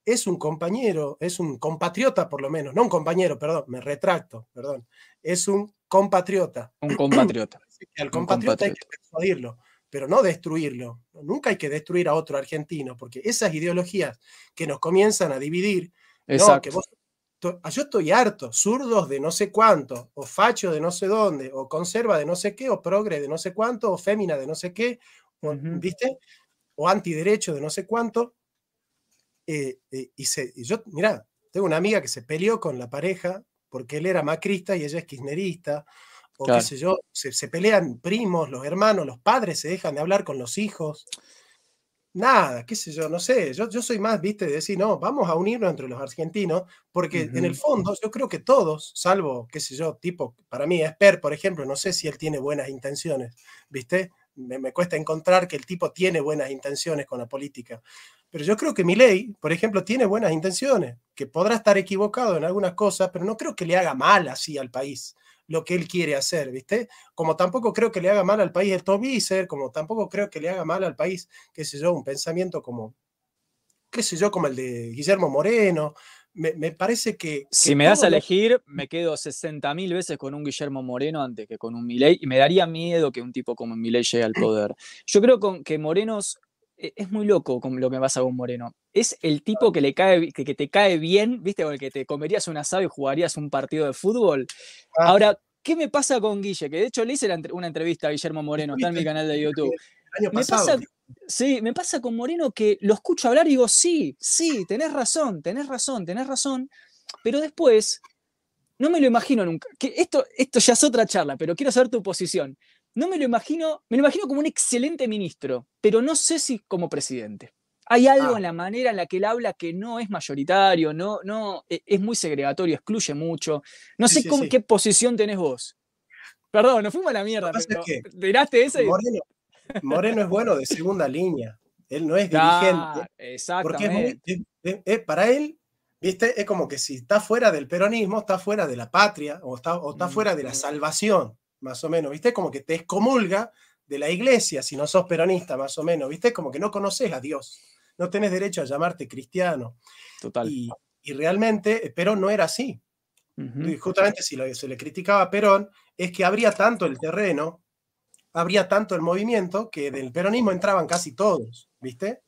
es un compañero, es un compatriota por lo menos, no un compañero, perdón, me retracto, perdón, es un compatriota. Un compatriota. Al compatriota, hay que persuadirlo, pero no destruirlo. Nunca hay que destruir a otro argentino, porque esas ideologías que nos comienzan a dividir, Exacto. Yo estoy harto, zurdos de no sé cuánto, o facho de no sé dónde, o conserva de no sé qué, o progre de no sé cuánto, o fémina de no sé qué, ¿viste? O antiderecho de no sé cuánto. Eh, eh, y, se, yo, mira, tengo una amiga que se peleó con la pareja porque él era macrista y ella es kirchnerista, o qué sé yo, se, pelean primos, los hermanos, los padres se dejan de hablar con los hijos. Nada, qué sé yo, no sé, yo, yo soy más, viste, de decir, no, vamos a unirnos entre los argentinos, porque en el fondo yo creo que todos, salvo, qué sé yo, tipo, para mí, Esper, por ejemplo, no sé si él tiene buenas intenciones, viste, me, cuesta encontrar que el tipo tiene buenas intenciones con la política. Pero yo creo que mi ley, por ejemplo, tiene buenas intenciones, que podrá estar equivocado en algunas cosas, pero no creo que le haga mal así al país lo que él quiere hacer, ¿viste? Como tampoco creo que le haga mal al país el Tobiser, como tampoco creo que le haga mal al país, qué sé yo, un pensamiento como, qué sé yo, como el de Guillermo Moreno, me, parece que... Si me das a elegir, me quedo 60.000 veces con un Guillermo Moreno antes que con un Milei y me daría miedo que un tipo como Milei llegue al poder. Yo creo con, que Morenos es muy loco con lo que pasa con Moreno. Es el tipo que, le cae, que, te cae bien, ¿viste? Con el que te comerías un asado y jugarías un partido de fútbol. Ah. Ahora, ¿qué me pasa con Guille? Que de hecho le hice una entrevista a Guillermo Moreno, está en mi canal de YouTube. año pasado, Sí, me pasa con Moreno que lo escucho hablar y digo, sí, sí, tenés razón, tenés razón, tenés razón, pero después no me lo imagino nunca. Que esto, esto ya es otra charla, pero quiero saber tu posición. No me lo imagino, me lo imagino como un excelente ministro, pero no sé si como presidente. Hay algo ah. en la manera en la que él habla que no es mayoritario, no, no, e, es muy segregatorio, excluye mucho. No sé qué posición tenés vos. Perdón, nos fuimos a la mierda, pero tiraste ese. Moreno es bueno de segunda línea. Él no es dirigente. Exactamente. Porque para él, ¿viste? Es como que si está fuera del peronismo, está fuera de la patria o está, o está fuera de la salvación, más o menos, ¿viste? Como que te excomulga de la iglesia si no sos peronista, más o menos, ¿viste? Como que no conoces a Dios. No tenés derecho a llamarte cristiano. Total. Y, realmente Perón no era así. justamente si lo, se le criticaba a Perón, es que habría tanto el terreno habría tanto el movimiento que del peronismo entraban casi todos, ¿viste?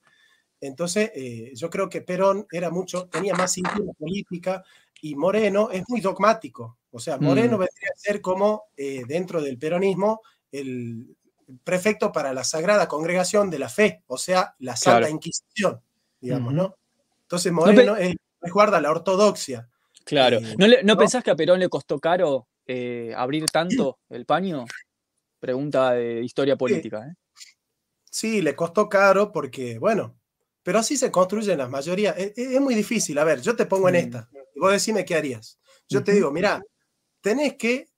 Entonces, eh, yo creo que Perón era mucho, tenía más cintura política y Moreno es muy dogmático. O sea, Moreno mm. vendría a ser como eh, dentro del peronismo el prefecto para la Sagrada Congregación de la Fe, o sea, la Santa Inquisición, digamos, ¿no? Entonces, Moreno es, guarda la ortodoxia. Claro. Eh, ¿No, ¿No, pensás que a Perón le costó caro abrir tanto el paño? Pregunta de historia política. ¿eh? Sí, le costó caro porque, bueno, pero así se construyen las mayorías. E, e, es, muy difícil. A ver, yo te pongo en esta. Y vos decime qué harías. Yo te digo, mira, tenés que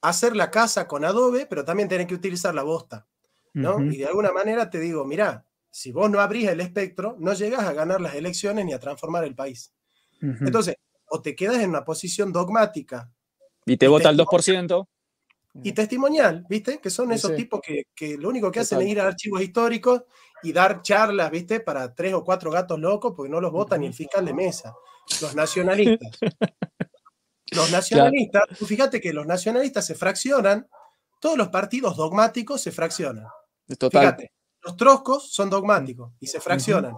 hacer la casa con adobe, pero también tenés que utilizar la bosta. ¿no? Y de alguna manera te digo, mira, si vos no abrís el espectro, no llegás a ganar las elecciones ni a transformar el país. Entonces, o te quedas en una posición dogmática. Y te vota el 2% y testimonial, ¿viste? Que son esos tipos que, lo único que hacen es ir a archivos históricos y dar charlas, ¿viste? Para tres o cuatro gatos locos porque no los vota ni el fiscal de mesa. Los nacionalistas. los nacionalistas, fíjate que los nacionalistas se fraccionan, todos los partidos dogmáticos se fraccionan. Total. Fíjate, los troscos son dogmáticos y se fraccionan.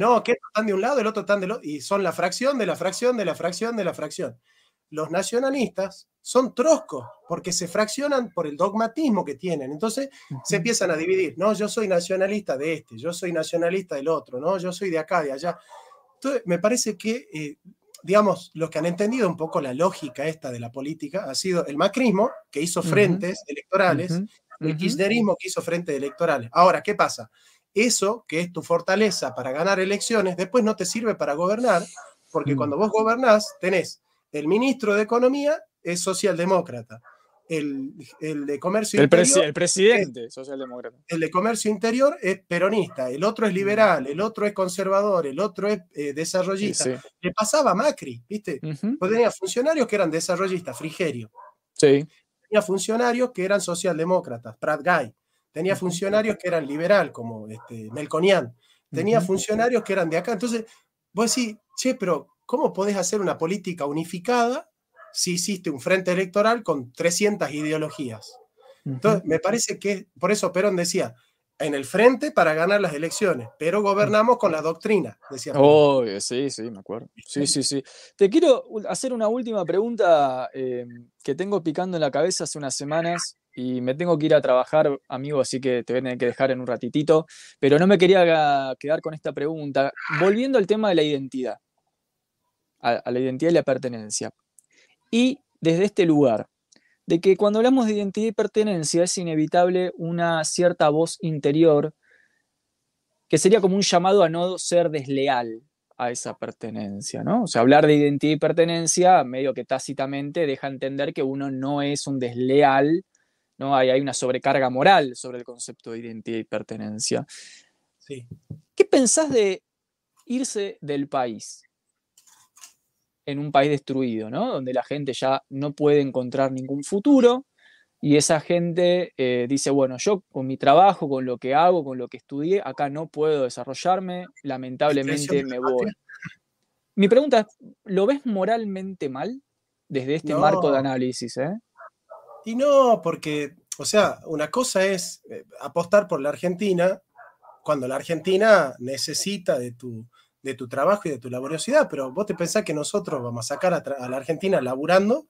No, que están de un lado, el otro están del otro, y son la fracción de la fracción de la fracción de la fracción. Los nacionalistas son troscos, porque se fraccionan por el dogmatismo que tienen. Entonces se empiezan a dividir. No, yo soy nacionalista de este, yo soy nacionalista del otro, no, yo soy de acá, de allá. Entonces, me parece que, eh, digamos, los que han entendido un poco la lógica esta de la política ha sido el macrismo, que hizo frentes electorales, el kirchnerismo, que hizo frentes electorales. Ahora, ¿qué pasa? Eso, que es tu fortaleza para ganar elecciones, después no te sirve para gobernar, porque mm. cuando vos gobernás, tenés el ministro de Economía es socialdemócrata, el, de Comercio el Interior. el presidente socialdemócrata. El de Comercio Interior es peronista, el otro es liberal, el otro es conservador, el otro es eh, desarrollista. Le pasaba a Macri, ¿viste? pues tenía funcionarios que eran desarrollistas, Frigerio. Sí. Tenía funcionarios que eran socialdemócratas, Prat Guy. Tenía funcionarios que eran liberal, como este, Melconian. Tenía funcionarios que eran de acá. Entonces, vos decís, che, pero ¿cómo podés hacer una política unificada si hiciste un frente electoral con 300 ideologías? Entonces, me parece que, por eso Perón decía, en el frente para ganar las elecciones, pero gobernamos con la doctrina, decía. Oh, sí, sí, me acuerdo. Sí, sí, sí. Te quiero hacer una última pregunta eh, que tengo picando en la cabeza hace unas semanas y me tengo que ir a trabajar, amigo, así que te voy a tener que dejar en un ratitito, pero no me quería quedar con esta pregunta. Volviendo al tema de la identidad, a, la identidad y la pertenencia. Y desde este lugar, de que cuando hablamos de identidad y pertenencia es inevitable una cierta voz interior que sería como un llamado a no ser desleal a esa pertenencia, ¿no? O sea, hablar de identidad y pertenencia medio que tácitamente deja entender que uno no es un desleal ¿no? Hay, hay una sobrecarga moral sobre el concepto de identidad y pertenencia. Sí. ¿Qué pensás de irse del país? En un país destruido, ¿no? Donde la gente ya no puede encontrar ningún futuro y esa gente eh, dice, bueno, yo con mi trabajo, con lo que hago, con lo que estudié, acá no puedo desarrollarme, lamentablemente me voy. Mi pregunta es, ¿lo ves moralmente mal desde este marco de análisis? Eh? Y no, porque, o sea, una cosa es eh, apostar por la Argentina cuando la Argentina necesita de tu, de tu trabajo y de tu laboriosidad, pero vos te pensás que nosotros vamos a sacar a, la Argentina laburando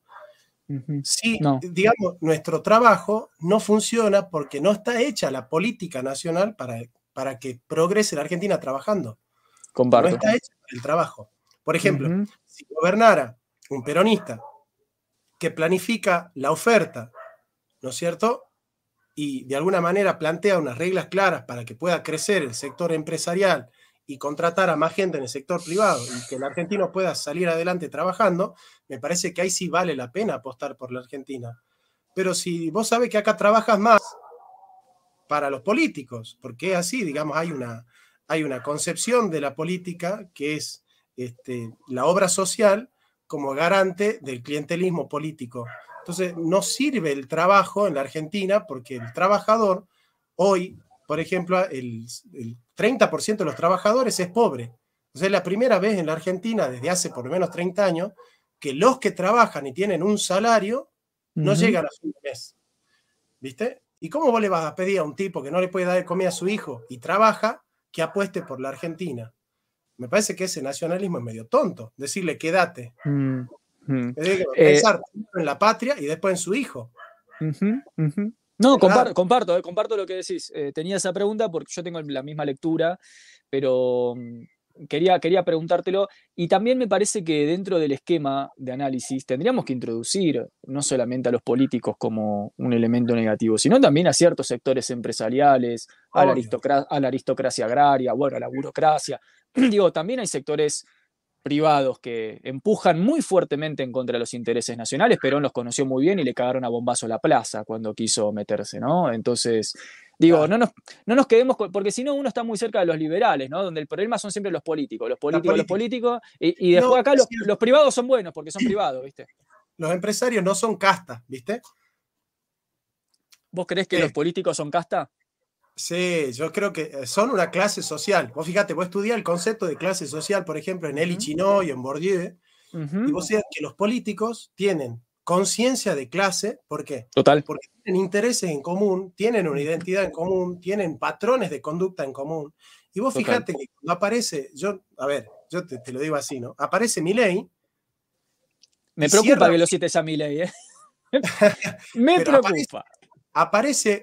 si, digamos, nuestro trabajo no funciona porque no está hecha la política nacional para, para que progrese la Argentina trabajando. Comparto. No está hecha el trabajo. Por ejemplo, si gobernara un peronista que planifica la oferta, ¿no es cierto? Y de alguna manera plantea unas reglas claras para que pueda crecer el sector empresarial y contratar a más gente en el sector privado y que el argentino pueda salir adelante trabajando, me parece que ahí sí vale la pena apostar por la Argentina. Pero si vos sabes que acá trabajas más para los políticos, porque es así, digamos, hay una, hay una concepción de la política que es este, la obra social como garante del clientelismo político. Entonces, no sirve el trabajo en la Argentina porque el trabajador, hoy, por ejemplo, el, 30% de los trabajadores es pobre. Entonces, es la primera vez en la Argentina, desde hace por lo menos 30 años, que los que trabajan y tienen un salario no llegan a fin de mes. ¿Viste? ¿Y cómo vos le vas a pedir a un tipo que no le puede dar de comida a su hijo y trabaja que apueste por la Argentina? me parece que ese nacionalismo es medio tonto. Decirle, quédate. Eh, pensar en la patria y después en su hijo. No, comparto, comparto, eh, comparto, lo que decís. Eh, tenía esa pregunta porque yo tengo la misma lectura, pero mm, quería, quería preguntártelo. Y también me parece que dentro del esquema de análisis tendríamos que introducir no solamente a los políticos como un elemento negativo, sino también a ciertos sectores empresariales, a la, a la, aristocracia agraria, bueno, a la burocracia. Digo, también hay sectores privados que empujan muy fuertemente en contra de los intereses nacionales. Perón los conoció muy bien y le cagaron a bombazo la plaza cuando quiso meterse, ¿no? Entonces, Digo, no, nos, no nos quedemos, porque si no uno está muy cerca de los liberales, ¿no? Donde el problema son siempre los políticos, los políticos, los políticos, y, después acá los, privados son buenos porque son privados, ¿viste? Los empresarios no son casta, ¿viste? ¿Vos crees que los políticos son casta? Sí, yo creo que eh, son una clase social. Vos fíjate, vos estudiás el concepto de clase social, por ejemplo, en Elie Chinoy, en Bourdieu, y vos sabés que los políticos tienen conciencia de clase, ¿por qué? Total. Porque tienen intereses en común, tienen una identidad en común, tienen patrones de conducta en común, Y vos fíjate que cuando aparece, yo, a ver, yo te, lo digo así, ¿no? Aparece Milei. Me preocupa que lo cites a Milei, ¿eh? Me preocupa. Aparece,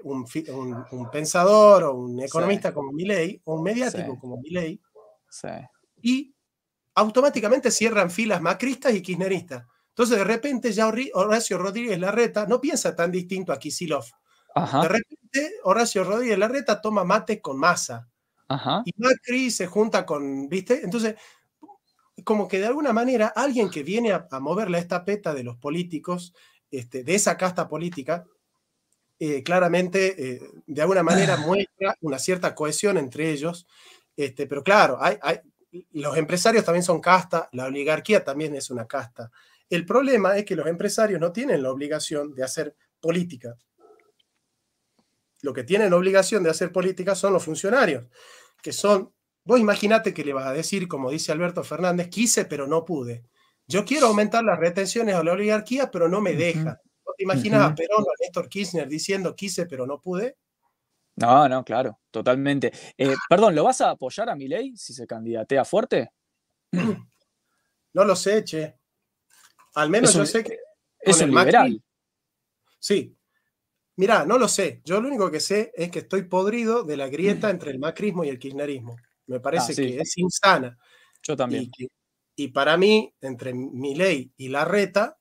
un, pensador o un economista como Milei, o un mediático como Milei, y automáticamente cierran filas macristas y kirchneristas. Entonces, de repente, ya Horacio Rodríguez Larreta no piensa tan distinto a Kisilov. De repente, Horacio Rodríguez Larreta toma mate con masa. Y Macri se junta con, ¿viste? Entonces, como que de alguna manera alguien que viene a, mover la estapeta de los políticos, este, de esa casta política, eh, claramente, eh, de alguna manera muestra una cierta cohesión entre ellos. Este, pero claro, hay, los empresarios también son casta, la oligarquía también es una casta. El problema es que los empresarios no tienen la obligación de hacer política. Lo que tienen la obligación de hacer política son los funcionarios, que son, vos imaginate que le vas a decir, como dice Alberto Fernández, quise pero no pude. Yo quiero aumentar las retenciones a la oligarquía, pero no me deja. ¿Te imaginas a Perón o a Néstor Kirchner diciendo quise pero no pude? No, no, claro, totalmente. Eh, perdón, ¿lo vas a apoyar a Milei si se candidatea fuerte? No lo sé, che. Al menos yo sé que. Es un liberal. sí. Mirá, no lo sé. Yo lo único que sé es que estoy podrido de la grieta entre el macrismo y el kirchnerismo. Me parece ah, que es insana. Yo también. Y, para mí, entre Milei y Larreta,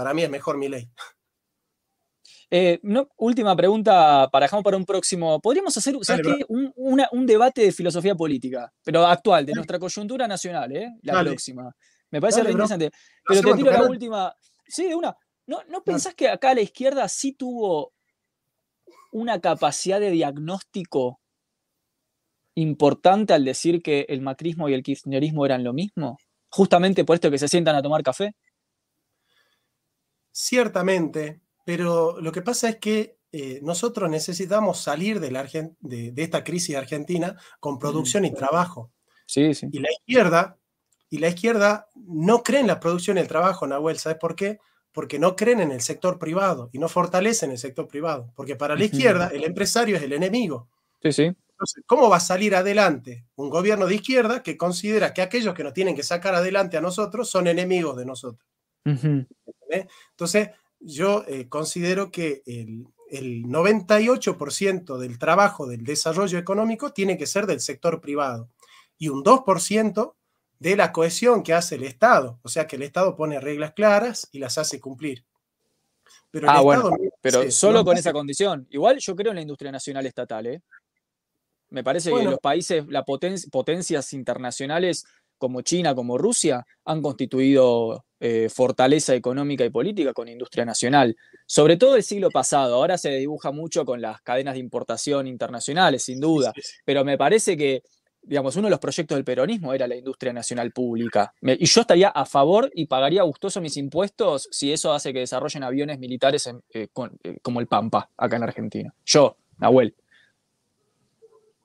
para mí es mejor Milei. Eh, última pregunta para dejamos para un próximo. Podríamos hacer Un, debate de filosofía política, pero actual, de nuestra coyuntura nacional, ¿eh? la próxima. Me parece interesante. Pero te tiro la última. Sí, una. ¿No, ¿No pensás que acá la izquierda sí tuvo una capacidad de diagnóstico importante al decir que el macrismo y el kirchnerismo eran lo mismo? Justamente por esto que se sientan a tomar café. Ciertamente, pero lo que pasa es que eh, nosotros necesitamos salir de, la de, esta crisis argentina con producción y trabajo. Sí, sí. Y la izquierda, y la izquierda no cree en la producción y el trabajo, Nahuel. ¿Sabes por qué? Porque no creen en el sector privado y no fortalecen el sector privado. Porque para la izquierda el empresario es el enemigo. Sí, sí. Entonces, ¿cómo va a salir adelante un gobierno de izquierda que considera que aquellos que nos tienen que sacar adelante a nosotros son enemigos de nosotros? Entonces, yo eh, considero que el, 98% del trabajo del desarrollo económico tiene que ser del sector privado y un 2% de la cohesión que hace el Estado. O sea que el Estado pone reglas claras y las hace cumplir. Pero ah, bueno, pero solo con esa condición. Igual yo creo en la industria nacional estatal. ¿eh? Me parece que los países, las potencias internacionales como China, como Rusia, han constituido eh, fortaleza económica y política con industria nacional. Sobre todo el siglo pasado, ahora se dibuja mucho con las cadenas de importación internacionales, sin duda, pero me parece que, digamos, uno de los proyectos del peronismo era la industria nacional pública. y yo estaría a favor y pagaría gustoso mis impuestos si eso hace que desarrollen aviones militares eh, eh, como el Pampa, acá en Argentina. Yo, Nahuel.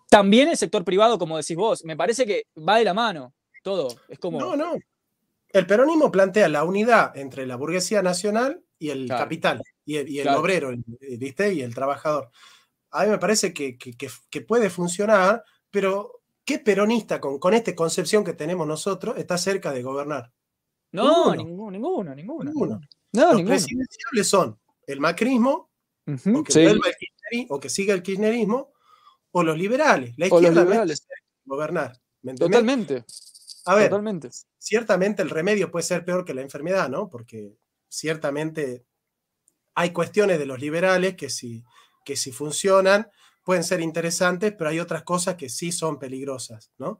También el sector privado, como decís vos, me parece que va de la mano todo. Es como. No, no. El peronismo plantea la unidad entre la burguesía nacional y el capital, y el, obrero, ¿viste? Y el trabajador. A mí me parece que, puede funcionar, pero ¿qué peronista con, con esta concepción que tenemos nosotros está cerca de gobernar? No, ninguno, ninguno, ninguno. ninguno. Los presidenciales son el macrismo, o, que o, que siga el kirchnerismo, o los liberales. La izquierda liberales. gobernar. Totalmente. A ver, ciertamente el remedio puede ser peor que la enfermedad, ¿no? Porque ciertamente hay cuestiones de los liberales que si, que si funcionan pueden ser interesantes, pero hay otras cosas que sí son peligrosas, ¿no?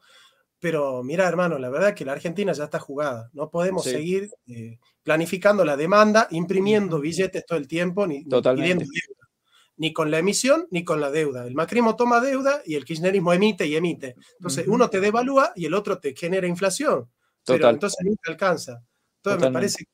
Pero mira, hermano, la verdad es que la Argentina ya está jugada. No podemos seguir eh, planificando la demanda, imprimiendo billetes todo el tiempo, ni, Totalmente ni con la emisión ni con la deuda. El macrismo toma deuda y el kirchnerismo emite y emite. Entonces, uno te devalúa y el otro te genera inflación. Pero entonces nunca alcanza. Entonces, me parece,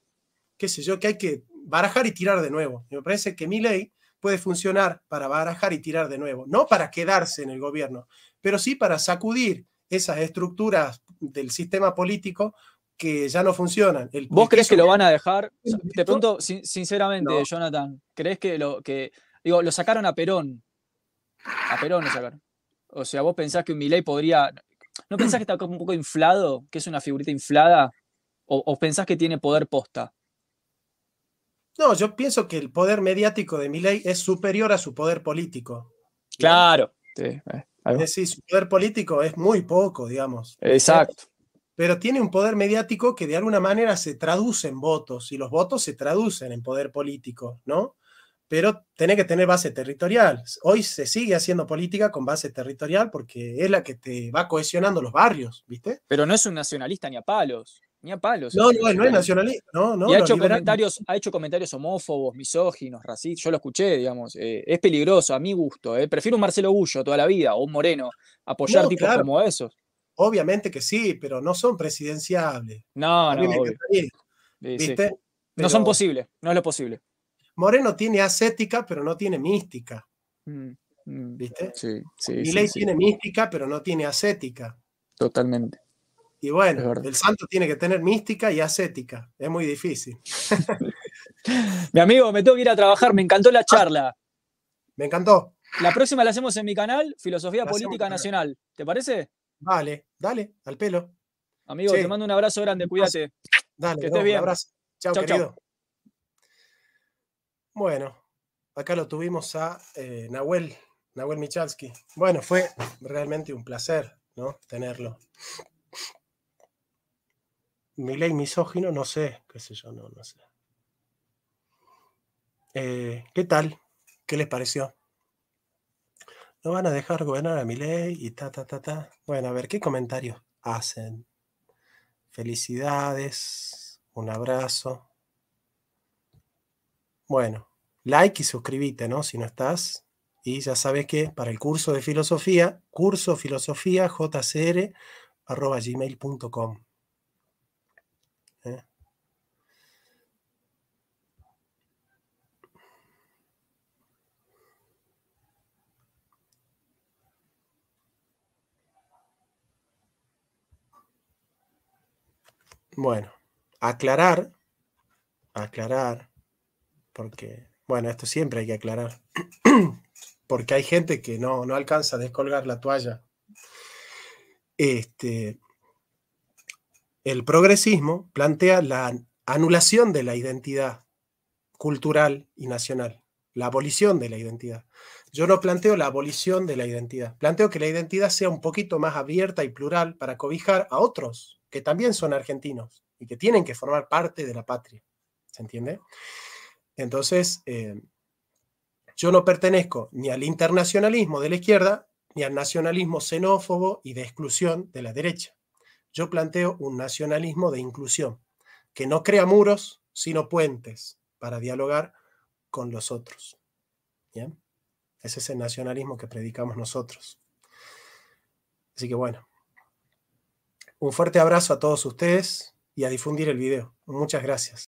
qué sé yo, que hay que barajar y tirar de nuevo. me parece que mi ley puede funcionar para barajar y tirar de nuevo. No para quedarse en el gobierno, pero sí para sacudir esas estructuras del sistema político que ya no funcionan. ¿Vos crees que lo van a dejar? Te pregunto sinceramente, Jonathan, ¿crees que, lo, que Digo, lo sacaron a Perón. A Perón lo sacaron. O sea, vos pensás que un Milei podría. ¿No pensás que está un poco inflado? ¿Que es una figurita inflada? ¿O, pensás que tiene poder posta? No, yo pienso que el poder mediático de Milei es superior a su poder político. Claro. Sí, eh, es decir, su poder político es muy poco, digamos. Exacto. Pero tiene un poder mediático que de alguna manera se traduce en votos y los votos se traducen en poder político, ¿no? Pero tiene que tener base territorial. Hoy se sigue haciendo política con base territorial porque es la que te va cohesionando los barrios, ¿viste? Pero no es un nacionalista ni a palos, ni a palos. No, no, no es nacionalista, no, no. Y ha hecho, comentarios, ha hecho comentarios homófobos, misóginos, racistas, yo lo escuché, digamos, eh, es peligroso a mi gusto, eh. prefiero un Marcelo Gullo toda la vida o un Moreno, apoyar tipos como esos. Obviamente que sí, pero no son presidenciables. No, no, ¿viste? No son posibles, no es lo posible. Moreno tiene ascética, pero no tiene mística. Mm, mm, ¿Viste? Sí, sí. Milei tiene mística, pero no tiene ascética. Totalmente. Y bueno, el santo tiene que tener mística y ascética. Es muy difícil. mi amigo, me tengo que ir a trabajar. Me encantó la charla. Me encantó. La próxima la hacemos en mi canal, Filosofía Política Nacional. ¿Te parece? Vale, dale, al pelo. Amigo, te mando un abrazo grande, cuídate. Dale, que estés bien. Un abrazo. Chao, querido. Bueno, acá lo tuvimos a eh, Nahuel, Nahuel Michalski. Bueno, fue realmente un placer, ¿no? Tenerlo. Mi ley misógino, no sé, qué sé yo, no, no sé. Eh, ¿Qué tal? ¿Qué les pareció? No van a dejar gobernar a mi ley y ta, ta, ta, ta. Bueno, a ver, ¿qué comentarios hacen? Felicidades, un abrazo. Bueno, like y suscríbete, ¿no? Si no estás. Y ya sabes que para el curso de filosofía, curso filosofía jcr arroba gmail.com. ¿Eh? Bueno, aclarar, aclarar porque, bueno, esto siempre hay que aclarar, porque hay gente que no, no alcanza a descolgar la toalla. Este, el progresismo plantea la anulación de la identidad cultural y nacional, la abolición de la identidad. Yo no planteo la abolición de la identidad, planteo que la identidad sea un poquito más abierta y plural para cobijar a otros que también son argentinos y que tienen que formar parte de la patria. ¿Se entiende? Entonces, eh, yo no pertenezco ni al internacionalismo de la izquierda, ni al nacionalismo xenófobo y de exclusión de la derecha. Yo planteo un nacionalismo de inclusión, que no crea muros, sino puentes para dialogar con los otros. Ese es el nacionalismo que predicamos nosotros. Así que bueno, un fuerte abrazo a todos ustedes y a difundir el video. Muchas gracias.